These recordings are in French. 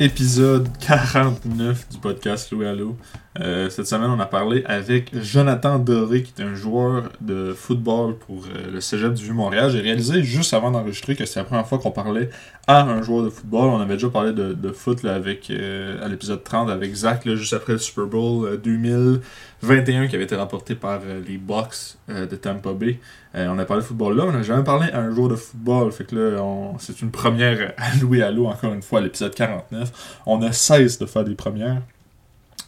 épisode 49 du podcast Louis Allo. Euh, cette semaine, on a parlé avec Jonathan Doré, qui est un joueur de football pour euh, le Cégep du Vieux-Montréal. J'ai réalisé juste avant d'enregistrer que c'est la première fois qu'on parlait à un joueur de football. On avait déjà parlé de, foot avec, euh, à l'épisode 30 avec Zach, juste après le Super Bowl 2021 qui avait été remporté par les Bucks de Tampa Bay. on a parlé de football là, on n'a jamais parlé à un joueur de football. Fait que là, c'est une première à Louis Allo, encore une fois, à l'épisode 49. On a 16 de faire des premières.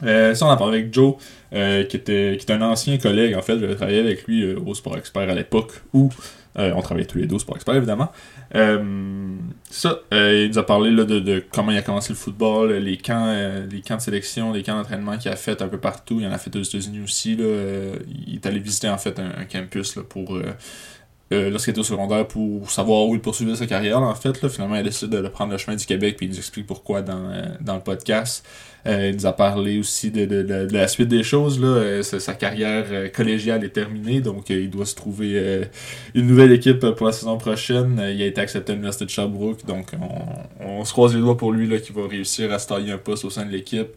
Euh, ça, on a parlé avec Joe, euh, qui, était, qui est un ancien collègue, en fait. Je travaillais avec lui euh, au Sport Expert à l'époque, où on travaillait tous les deux au Sport Expert, évidemment. ça, il nous a parlé là, de, comment il a commencé le football, les camps, les camps de sélection, les camps d'entraînement qu'il a fait un peu partout. Il en a fait aux États-Unis aussi. Il est allé visiter, en fait, un, campus pour... lorsqu'il était au secondaire pour savoir où il poursuivait sa carrière en fait finalement il a décidé de prendre le chemin du Québec puis il nous explique pourquoi dans, dans le podcast euh, il nous a parlé aussi de, de, de, la suite des choses. Là. Euh, sa, carrière euh, collégiale est terminée, donc il doit se trouver une nouvelle équipe pour la saison prochaine. il a été accepté à l'Université de Sherbrooke, donc on, on, se croise les doigts pour lui là, qui va réussir à se tailler un poste au sein de l'équipe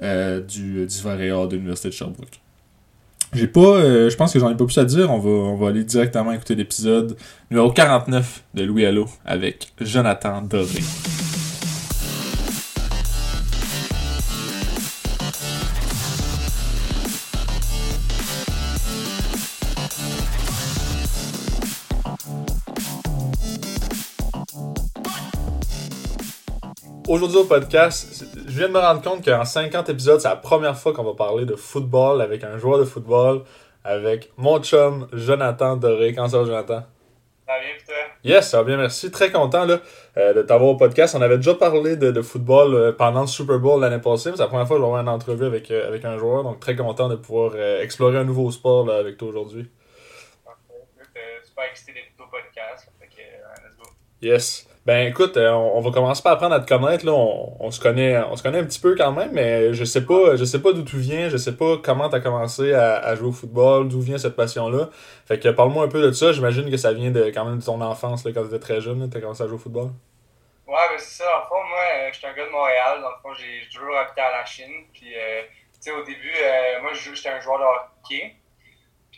du, du de l'Université de Sherbrooke. J'ai pas, je pense que j'en ai pas plus à dire. On va, on va aller directement écouter l'épisode numéro 49 de Louis Allo avec Jonathan Doré. Aujourd'hui au podcast, je viens de me rendre compte qu'en 50 épisodes, c'est la première fois qu'on va parler de football avec un joueur de football, avec mon chum Jonathan Doré. Comment ça va, Jonathan? Ça va bien, toi? Yes, ça va bien, merci. Très content là, euh, de t'avoir au podcast. On avait déjà parlé de, football euh, pendant le Super Bowl l'année passée, mais c'est la première fois que je vais avoir une entrevue avec, euh, avec un joueur, donc très content de pouvoir explorer un nouveau sport là, avec toi aujourd'hui. Super excité d'être au podcast. let's go. Yes. Ben écoute, euh, on, va commencer par apprendre à te connaître. Là. On, se connaît, on se connaît un petit peu quand même, mais je sais pas, je sais pas d'où tu viens, je sais pas comment tu as commencé à, jouer au football, d'où vient cette passion-là. Fait que parle-moi un peu de ça. J'imagine que ça vient de quand même de ton enfance là, quand tu étais très jeune, tu as commencé à jouer au football. Ouais, ben c'est ça. En fond, moi, euh, j'étais un gars de Montréal. Dans le fond, j'ai toujours habité à la Chine. Puis, euh, tu sais, au début, moi, j'étais un joueur de hockey.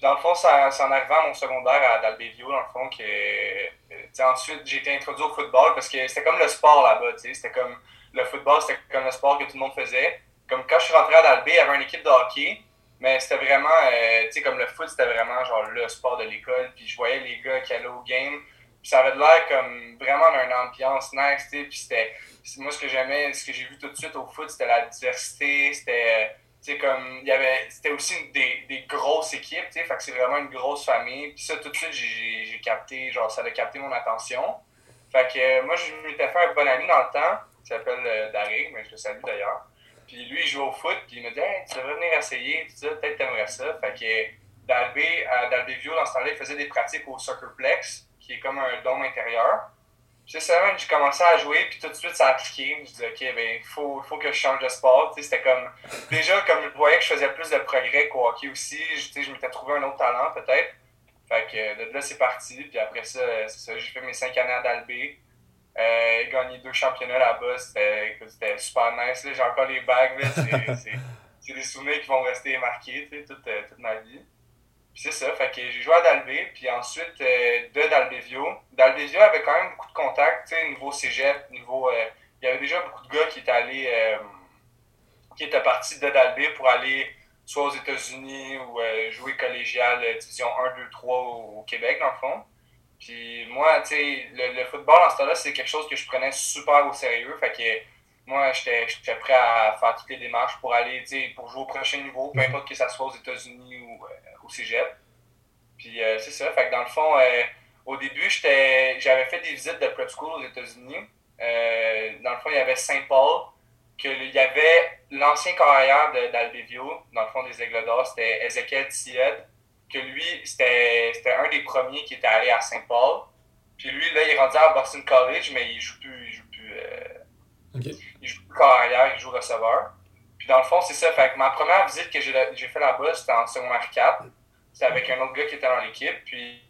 Dans le fond, ça en arrivant à mon secondaire à Dalbevio, dans le fond, que ensuite, j'ai été introduit au football parce que c'était comme le sport là-bas. C'était comme le football, c'était comme le sport que tout le monde faisait. Comme quand je suis rentré à Dalbé, il y avait une équipe de hockey, mais c'était vraiment, euh, tu sais, comme le foot, c'était vraiment genre le sport de l'école. Puis je voyais les gars qui allaient au game. Puis ça avait l'air comme vraiment d'une ambiance nice, tu sais. Puis c'était, moi, ce que j'aimais, ce que j'ai vu tout de suite au foot, c'était la diversité, c'était sais, comme, il y avait, c'était aussi des, des, grosses équipes, tu sais, fait que c'est vraiment une grosse famille. Puis ça, tout de suite, j'ai capté, genre, ça a capté mon attention. Fait que euh, moi, je m'étais fait un bon ami dans le temps, qui s'appelle euh, mais je le salue d'ailleurs. Puis lui, il joue au foot, puis il me dit, hey, tu devrais venir essayer, tout ça, peut-être t'aimerais ça. Fait que Dalbé, à Dalbé View, dans ce temps-là, il faisait des pratiques au Soccerplex, qui est comme un dôme intérieur. C'est ça, j'ai commencé à jouer, puis tout de suite, ça a cliqué. Je disais, OK, ben, il faut, faut que je change de sport. C'était comme. Déjà, comme je voyais que je faisais plus de progrès qu'au hockey aussi, je, je m'étais trouvé un autre talent, peut-être. Fait que de là, c'est parti. Puis après ça, c'est ça, j'ai fait mes cinq années à Dalbé. Euh, gagné deux championnats là-bas. C'était super nice. J'ai encore les bagues. C'est des souvenirs qui vont rester marqués toute, euh, toute ma vie c'est ça, fait que j'ai joué à Dalbé, puis ensuite euh, de Dalbévio. Dalbévio avait quand même beaucoup de contacts, tu sais, niveau cégep, niveau. Euh, il y avait déjà beaucoup de gars qui étaient allés. Euh, qui étaient partis de Dalbé pour aller soit aux États-Unis ou jouer collégial division 1, 2, 3 au, Québec, dans le fond. Puis moi, tu sais, le, le, football en ce temps-là, c'est quelque chose que je prenais super au sérieux. Fait que moi, j'étais prêt à faire toutes les démarches pour aller, tu sais, pour jouer au prochain niveau, peu importe que ça soit aux États-Unis ou cégep. Puis euh, c'est ça. Fait que dans le fond, euh, au début, j'avais fait des visites de prep school aux États-Unis. Euh, dans le fond, il y avait Saint-Paul, qu'il y avait l'ancien carrière d'Albevio, dans le fond des Aigles d'Or, c'était Ezekiel Tied, que lui, c'était un des premiers qui était allé à Saint-Paul. Puis lui, là, il est rendu à Boston College, mais il joue plus. Il joue plus, il joue plus carrière, il joue receveur. Puis dans le fond, c'est ça. Fait que ma première visite que j'ai fait là-bas, c'était en secondaire 4. C'était avec un autre gars qui était dans l'équipe. Puis,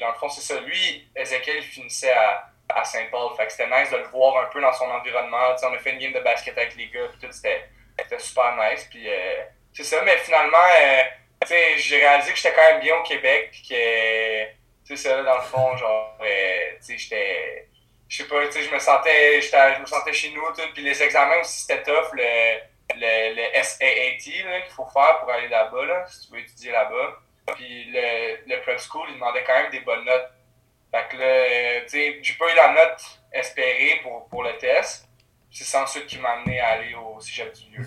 dans le fond, c'est ça. Lui, Ezekiel, finissait à, à Saint-Paul. Fait que c'était nice de le voir un peu dans son environnement. on a fait une game de basket avec les gars, puis tout, c'était super nice. Puis euh, c'est ça, mais finalement, euh, j'ai réalisé que j'étais quand même bien au Québec, puis que, tu dans le fond, genre, euh, tu sais, j'étais. Je sais pas, tu sais, je me sentais, je me sentais chez nous, tout, puis les examens aussi, c'était tough, le, le, le SAAT qu'il faut faire pour aller là-bas, là, si tu veux étudier là-bas. Puis le, le prep school, il demandait quand même des bonnes notes. Fait que là, tu sais, j'ai pas eu la note espérée pour, pour le test. C'est sans doute qui m'a amené à aller au cégep du lieu.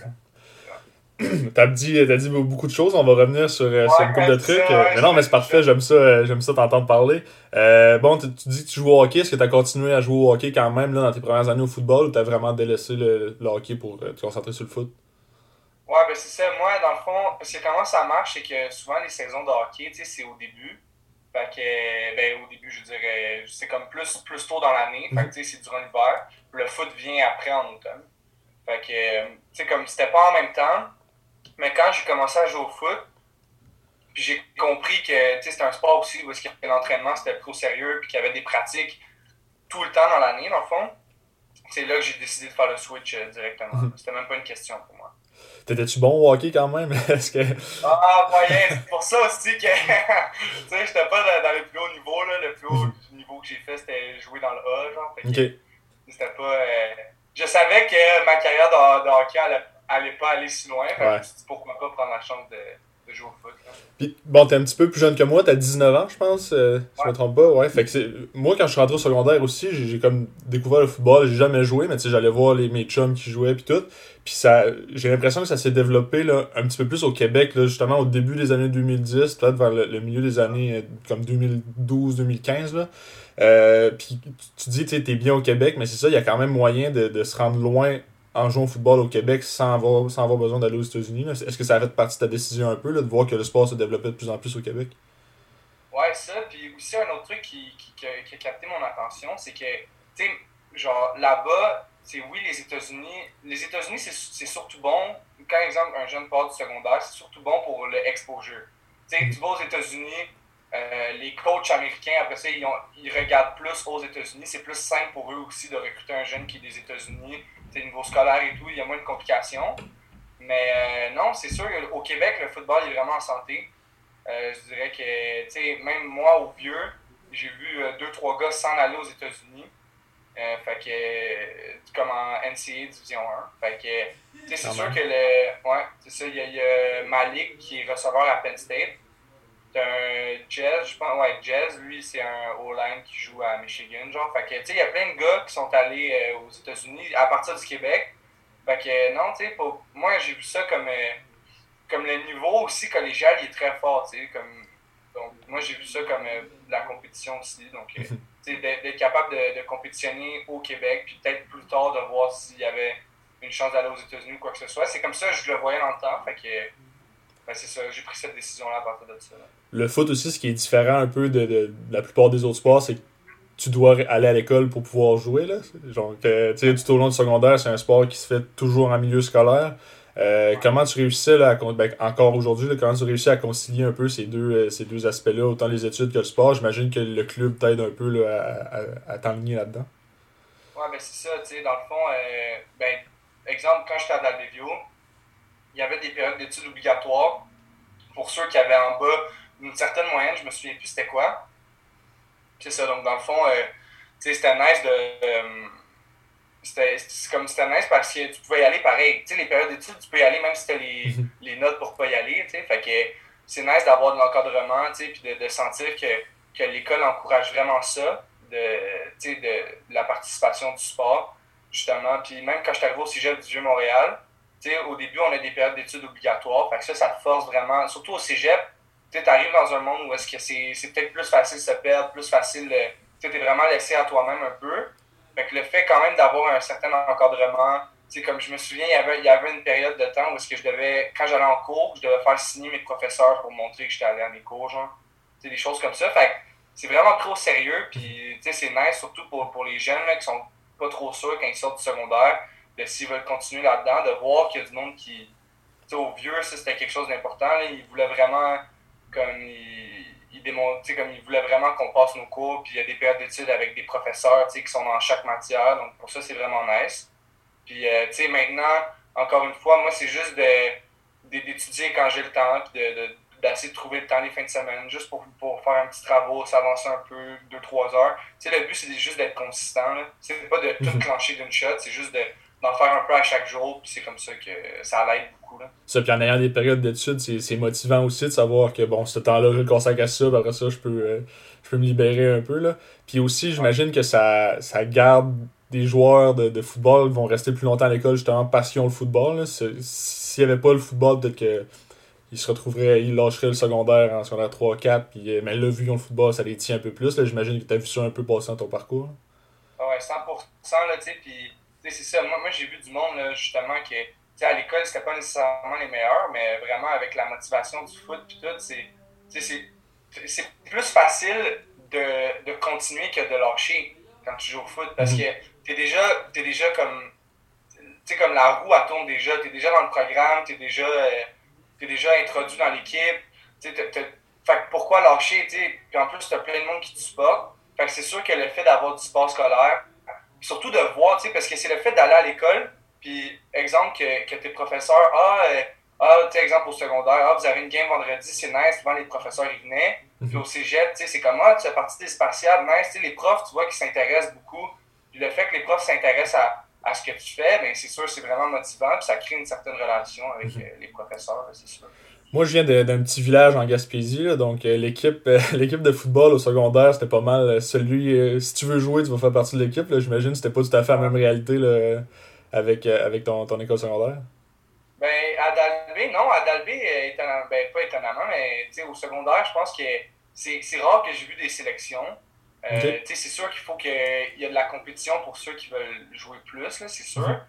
T'as dit, as dit beaucoup de choses, on va revenir sur, euh, sur une couple de trucs. mais non, mais c'est parfait, j'aime ça, euh, j'aime ça t'entendre parler. Euh, bon, tu, dis que tu joues au hockey, est-ce que tu as continué à jouer au hockey quand même là, dans tes premières années au football ou tu as vraiment délaissé le, le hockey pour te concentrer sur le foot? Ouais, ben c'est ça. Moi, dans le fond, parce que comment ça marche, c'est que souvent les saisons de hockey, tu sais, c'est au début. Fait que, ben, au début, je dirais, c'est comme plus, plus tôt dans l'année. Fait que, tu sais, c'est durant l'hiver. Le foot vient après en automne. Fait que, tu sais, comme c'était pas en même temps, mais quand j'ai commencé à jouer au foot, puis j'ai compris que, tu sais, c'était un sport aussi où l'entraînement, c'était trop sérieux, puis qu'il y avait des pratiques tout le temps dans l'année, dans le fond, c'est là que j'ai décidé de faire le switch euh, directement. Mhm. C'était même pas une question pour moi. T'étais-tu bon au hockey quand même? Est-ce que... Ah, moyen. C'est pour ça aussi que, tu sais, j'étais pas dans, les plus hauts niveaux, là. Le plus haut niveau que j'ai fait, c'était jouer dans le A, genre. Fait C'était pas... Euh, je savais que ma carrière de, hockey allait, allait, pas aller si loin. Ouais. pourquoi pas prendre la chance de de jouer au foot. Puis, bon, t'es un petit peu plus jeune que moi, t'as 19 ans, je pense, euh, si je me trompe pas. Ouais, fait que c'est... Moi, quand je suis rentré au secondaire aussi, j'ai, comme découvert le football. J'ai jamais joué, mais tu sais, j'allais voir les, mes chums qui jouaient, puis tout. Puis ça, j'ai l'impression que ça s'est développé là, un petit peu plus au Québec, là, justement au début des années 2010, peut-être vers le, milieu des années euh, comme 2012-2015. Là. Euh, puis tu dis, tu es bien au Québec, mais c'est ça, il y a quand même moyen de, de se rendre loin en jouant au football au Québec sans avoir, sans avoir besoin d'aller aux États-Unis? Est-ce que ça a fait partie de ta décision un peu, là, de voir que le sport se développait de plus en plus au Québec? Ouais, ça. Puis aussi, un autre truc qui, qui, a, capté mon attention, c'est que, tu sais, genre, là-bas, c'est oui, les États-Unis. Les États-Unis, c'est surtout bon. Quand, exemple, un jeune part du secondaire, c'est surtout bon pour le exposure. Tu sais, tu vas aux États-Unis, euh, les coachs américains, après ça, ils, ont, ils regardent plus aux États-Unis. C'est plus simple pour eux aussi de recruter un jeune qui est des États-Unis niveau scolaire et tout, il y a moins de complications. Mais euh, non, c'est sûr, au Québec, le football est vraiment en santé. Euh, je dirais que, tu sais, même moi, au vieux, j'ai vu euh, deux, trois gars s'en aller aux États-Unis. fait que, comme en NCAA Division 1. Fait que, tu sais, c'est sûr que le. Ouais, c'est ça, il y, a Malik qui est receveur à Penn State un Jazz, je pense, ouais, Jazz, lui, c'est un O-line qui joue à Michigan, genre. Fait que, tu sais, il y a plein de gars qui sont allés euh, aux États-Unis à partir du Québec. Fait que, non, tu sais, moi, j'ai vu ça comme, euh, comme le niveau aussi collégial, il est très fort, tu sais, comme. Donc, moi, j'ai vu ça comme euh, la compétition aussi. Donc, tu sais, d'être capable de, de, compétitionner au Québec, puis peut-être plus tard de voir s'il y avait une chance d'aller aux États-Unis ou quoi que ce soit. C'est comme ça, je le voyais dans le temps. Fait que, ben, c'est ça, j'ai pris cette décision-là à partir de ça le foot aussi, ce qui est différent un peu de, la plupart des autres sports, c'est que tu dois aller à l'école pour pouvoir jouer. Là. Genre, que, tout au long du secondaire, c'est un sport qui se fait toujours en milieu scolaire. Euh, comment tu réussis là, à, ben, encore aujourd'hui, comment tu réussis à concilier un peu ces deux, euh, ces deux aspects-là, autant les études que le sport? J'imagine que le club t'aide un peu là, à, à, t'enligner là-dedans. Ouais, ben c'est ça, tu sais, dans le fond, euh, ben, exemple, quand j'étais à Dalbevio, il y avait des périodes d'études obligatoires pour ceux qui avaient en bas une certaine moyenne, je me souviens plus c'était quoi. C'est ça, donc dans le fond, euh, c'était nice de. Euh, c'était comme c'était nice parce que tu pouvais y aller pareil. Tu sais, les périodes d'études, tu peux y aller même si tu as les, les, notes pour pas y aller. Tu sais, fait que c'est nice d'avoir de l'encadrement, tu sais, puis de, de, sentir que, que l'école encourage vraiment ça, de, tu sais, de, la participation du sport, justement. Puis même quand je suis arrivé au cégep du Vieux-Montréal, au début, on a des périodes d'études obligatoires. Fait que ça, ça te force vraiment, surtout au cégep, tu arrives dans un monde où est-ce que c'est peut-être plus facile de se perdre, plus facile, tu es vraiment laissé à toi-même un peu. Fait que le fait quand même d'avoir un certain encadrement, comme je me souviens, il y avait, y avait une période de temps où est-ce que je devais, quand j'allais en cours, je devais faire signer mes professeurs pour montrer que j'étais allé à mes cours, genre. Des choses comme ça. Fait c'est vraiment trop sérieux, puis c'est nice, surtout pour, pour les jeunes là, qui sont pas trop sûrs quand ils sortent du secondaire, de s'ils veulent continuer là-dedans, de voir qu'il y a du monde qui, tu sais, au vieux, ça c'était quelque chose d'important, ils voulaient vraiment comme il, il démontre, comme vraiment qu'on passe nos cours, puis il y a des périodes d'études avec des professeurs qui sont dans chaque matière, donc pour ça, c'est vraiment nice. Puis, tu sais, maintenant, encore une fois, moi, c'est juste d'étudier quand j'ai le temps, puis de d'essayer de trouver le temps les fins de semaine, juste pour, pour faire un petit travaux, s'avancer un peu, deux, trois heures. Tu sais, le but, c'est juste d'être consistant. C'est pas de tout mhm. clencher d'une shot, c'est juste d'en faire un peu à chaque jour, puis c'est comme ça que ça l'aide beaucoup. Là. Ça, puis en ayant des périodes d'études, c'est motivant aussi de savoir que, bon, ce temps-là, je le consacre à ça, puis après ça, je peux, euh, je peux me libérer un peu. Là. Puis aussi, j'imagine que ça, ça garde des joueurs de, de football qui vont rester plus longtemps à l'école, justement, passion le football. S'il n'y avait pas le football, peut-être que il se retrouverait, il lâcherait le secondaire en secondaire 3-4, puis, euh, mais là, vu qu'ils ont le football, ça les tient un peu plus. J'imagine que tu as vu ça un peu passer dans ton parcours. Ah ouais, 100%, là, tu sais, puis c'est ça. Moi, moi j'ai vu du monde, là, justement, que, tu sais, à l'école, c'était pas nécessairement les meilleurs, mais vraiment, avec la motivation du foot, puis tout, c'est, c'est plus facile de, de, continuer que de lâcher quand tu joues au foot, parce mhm. que t'es déjà, es déjà comme, tu sais, comme la roue, elle tourne déjà, t'es déjà dans le programme, t'es déjà... Euh, tu es déjà introduit dans l'équipe. Fait pourquoi lâcher, tu Puis en plus, tu as plein de monde qui te supporte. Fait que c'est sûr que le fait d'avoir du sport scolaire, surtout de voir, tu sais, parce que c'est le fait d'aller à l'école, puis exemple que, que tes professeurs, ah, euh, ah tu sais, exemple au secondaire, ah, vous avez une game vendredi, c'est nice, souvent les professeurs ils venaient. Mhm. Puis au cégep, tu sais, c'est comme, ah, tu fais partie des spatiales, nice, tu sais, les profs, tu vois, qui s'intéressent beaucoup. Puis le fait que les profs s'intéressent à, à ce que tu fais, mais c'est sûr, c'est vraiment motivant, puis ça crée une certaine relation avec mhm. euh, les professeurs, c'est sûr. Moi, je viens d'un petit village en Gaspésie, donc euh, l'équipe euh, l'équipe de football au secondaire, c'était pas mal celui. si tu veux jouer, tu vas faire partie de l'équipe. J'imagine que c'était pas tout à fait la même réalité là, avec, avec ton, ton école secondaire. Ben, à Dalbé, non, à Dalbé, ben, pas étonnamment, mais au secondaire, je pense que c'est rare que j'ai vu des sélections. Euh, c'est sûr qu'il faut qu'il y ait de la compétition pour ceux qui veulent jouer plus, c'est sûr. Mhm.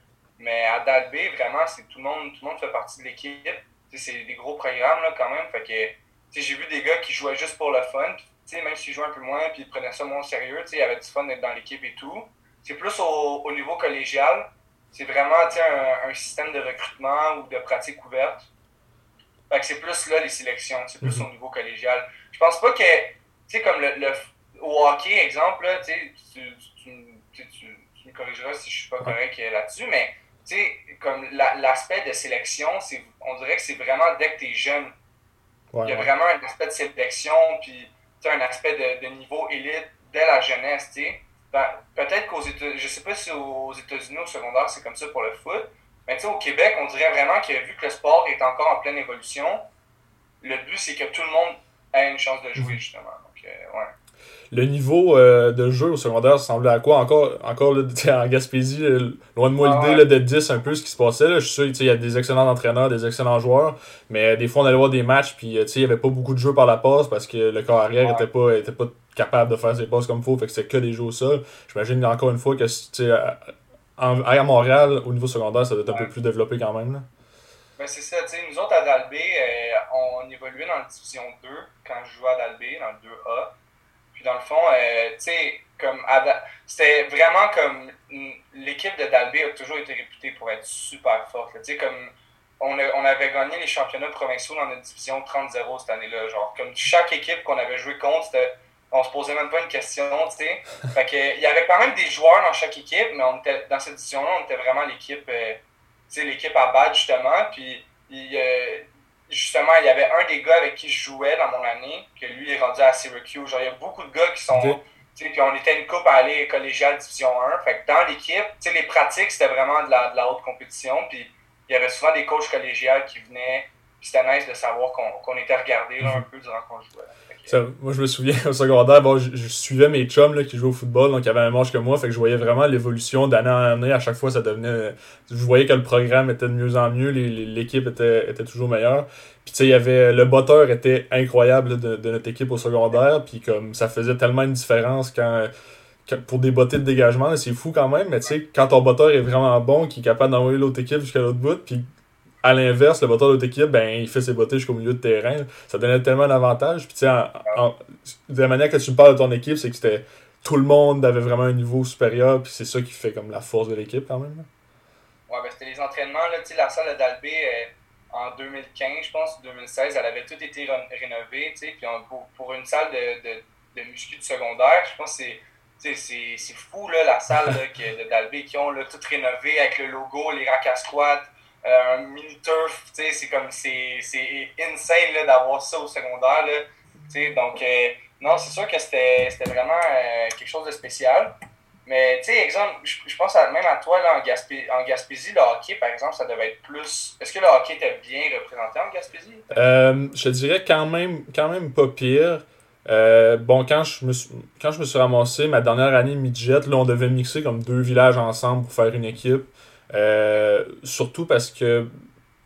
Mais à Dalbé, vraiment, c'est tout le monde, tout le monde fait partie de l'équipe. C'est des gros programmes là, quand même. Fait que j'ai vu des gars qui jouaient juste pour le fun. même s'ils jouaient un peu moins puis ils prenaient ça moins au sérieux, il y avait du fun d'être dans l'équipe et tout. C'est plus au, niveau collégial. C'est vraiment un, un, système de recrutement ou de pratique ouverte. Fait que c'est plus là les sélections, c'est plus mhm. au niveau collégial. Je pense pas que, tu sais, comme le, le au hockey, exemple, là, tu, tu, tu, me corrigeras si je suis pas correct là-dessus, mais comme l'aspect de sélection, on dirait que c'est vraiment dès que tu es jeune. il y a vraiment un aspect de sélection, puis un aspect de, de, niveau élite dès la jeunesse. Ben, Peut-être qu'aux États-Unis, je sais pas si aux États-Unis, au secondaire, c'est comme ça pour le foot, mais au Québec, on dirait vraiment que vu que le sport est encore en pleine évolution, le but, c'est que tout le monde ait une chance de jouer, mhm. justement. Donc, euh, ouais le niveau euh, de jeu au secondaire ressemblait à quoi? Encore, encore là, en Gaspésie, loin de moi l'idée de 10 un peu ce qui se passait. Je suis sûr qu'il y a des excellents entraîneurs, des excellents joueurs, mais des fois on allait voir des matchs puis il n'y avait pas beaucoup de jeux par la passe parce que le corps arrière n'était pas, était pas capable de faire ses passes comme il faut, fait que c'était que des jeux au sol. J'imagine encore une fois que à, Montréal, au niveau secondaire, ça doit être un peu plus développé quand même. Là. Ben c'est ça, tu sais, nous autres à Dalbé, euh, on évoluait dans la division 2 quand je jouais à Dalbé, dans le 2A. Puis dans le fond, euh, tu sais, comme c'était vraiment comme l'équipe de Dalby a toujours été réputée pour être super forte. Tu sais, comme on, on, avait gagné les championnats provinciaux dans notre division 30-0 cette année-là. Genre, comme chaque équipe qu'on avait joué contre, on se posait même pas une question, tu sais. Fait que, il y avait quand même des joueurs dans chaque équipe, mais on était, dans cette division-là, on était vraiment l'équipe, euh, tu sais, l'équipe à battre, justement. Puis, il, euh, justement, il y avait un des gars avec qui je jouais dans mon année, que lui est rendu à Syracuse. Genre, il y a beaucoup de gars qui sont. Puis on était une coupe à aller collégiale Division 1. Fait que dans l'équipe, les pratiques, c'était vraiment de la, de la haute compétition. Puis il y avait souvent des coachs collégiales qui venaient. Puis c'était nice de savoir qu'on était regardé là, un peu durant qu'on jouait moi, je me souviens au secondaire, bon, je, suivais mes chums là, qui jouaient au football, donc il y avait un manche que moi, fait que je voyais vraiment l'évolution d'année en année. À chaque fois, ça devenait. Je voyais que le programme était de mieux en mieux, l'équipe était, était toujours meilleure. Puis tu sais, il y avait. Le botteur était incroyable de, notre équipe au secondaire, puis comme ça faisait tellement une différence quand. pour des bottées de dégagement, c'est fou quand même, mais tu sais, quand ton botteur est vraiment bon, qui est capable d'envoyer l'autre équipe jusqu'à l'autre bout, puis à l'inverse, le botteur de l'autre équipe, ben, il fait ses bottes jusqu'au milieu de terrain. Ça donnait tellement d'avantages. Puis, tu de la manière que tu parles de ton équipe, c'est que c'était tout le monde avait vraiment un niveau supérieur. Puis, c'est ça qui fait comme la force de l'équipe quand même. Ouais, ben, c'était les entraînements. Là, la salle d'Albé, euh, en 2015, je pense, 2016, elle avait tout été rénovée, puis pour, pour, une salle de, de, de muscu de secondaire, je pense que c'est fou, là, la salle de d'Albé qui ont là, tout rénové avec le logo, les racks à squat, un mini turf, c'est comme, c'est insane d'avoir ça au secondaire, donc, euh, non, c'est sûr que c'était vraiment euh, quelque chose de spécial. Mais, tu sais, exemple, je, pense même à toi, là, en, en Gaspésie, le hockey, par exemple, ça devait être plus. Est-ce que le hockey était bien représenté en Gaspésie? Euh, je dirais quand même, quand même pas pire. bon, quand je, me suis, quand je me suis ramassé, ma dernière année midget, là, on devait mixer comme deux villages ensemble pour faire une équipe. Surtout parce que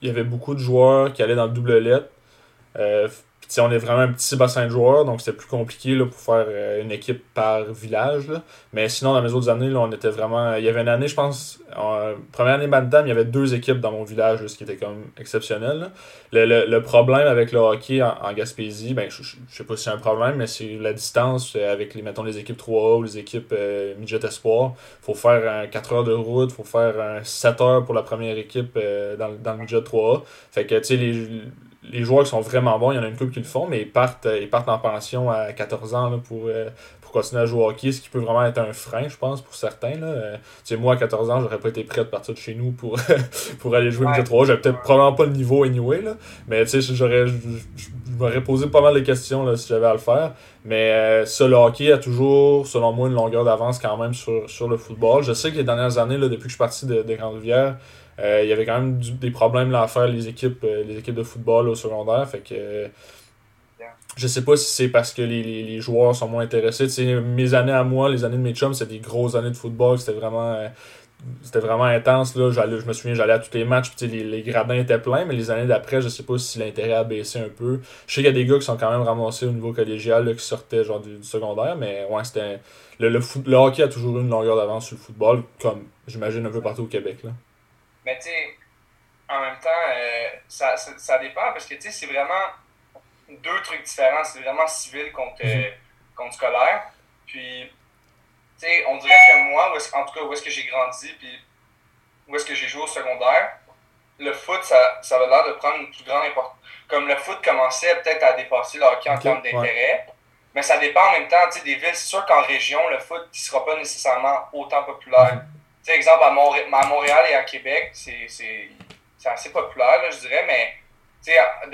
il y avait beaucoup de joueurs qui allaient dans le double lettre on est vraiment un petit bassin de joueurs, donc c'était plus compliqué là, pour faire euh, une équipe par village. Mais sinon, dans mes autres années, là, on était vraiment. Il y avait une année, je pense, en première année Bantam, il y avait deux équipes dans mon village, ce qui était comme exceptionnel. Le, le, problème avec le hockey en, Gaspésie, ben, je, je, sais pas si c'est un problème, mais c'est la distance euh, avec les, mettons, les équipes 3A ou les équipes euh, Midget Espoir. faut faire un 4 heures de route, faut faire un 7 heures pour la première équipe dans, dans le Midget 3A. Fait que, tu sais, les les joueurs qui sont vraiment bons, il y en a une couple qui le font, mais ils partent, ils partent en pension à 14 ans pour, euh, pour continuer à jouer au hockey, ce qui peut vraiment être un frein, je pense, pour certains. Là. Euh, moi, à 14 ans, j'aurais pas été prêt de partir de chez nous pour, pour aller jouer ouais. 3 J'avais peut-être probablement pas le niveau anyway, là, mais j'aurais, je m'aurais posé pas mal de questions là, si j'avais à le faire. Mais euh, ça, le hockey a toujours, selon moi, une longueur d'avance quand même sur, sur le football. Je sais que les dernières années, là, depuis que je suis parti de, de Grande-Rivière, euh, il y avait quand même des problèmes là, à faire les équipes, euh, les équipes de football au secondaire. Fait que je sais pas si c'est parce que les, les, joueurs sont moins intéressés. mes années à moi, les années de mes chums, c'était des grosses années de football. C'était vraiment euh, c'était vraiment intense. Là. Je me souviens, j'allais à tous les matchs, les, les gradins étaient pleins, mais les années d'après, je sais pas si l'intérêt a baissé un peu. Je sais qu'il y a des gars qui sont quand même ramassés au niveau collégial, là, qui sortaient genre du, secondaire, mais ouais, c'était. Le, le, le, hockey a toujours eu une longueur d'avance sur le football, comme j'imagine un peu partout au Québec. Là. Mais tu sais, en même temps, euh, ça, ça, ça, dépend parce que tu sais, c'est vraiment deux trucs différents. C'est vraiment civil contre, mhm. contre scolaire. Puis, tu sais, on dirait que moi, en tout cas, où est-ce que j'ai grandi, puis où est-ce que j'ai joué au secondaire, le foot, ça, ça avait l'air de prendre une plus grande importance. Comme le foot commençait peut-être à dépasser le hockey en termes d'intérêt, mais ça dépend en même temps tu sais, des villes. C'est sûr qu'en région, le foot ne sera pas nécessairement autant populaire. Mhm sais, exemple, à, Montréal et à Québec, c'est assez populaire, là, je dirais, mais dans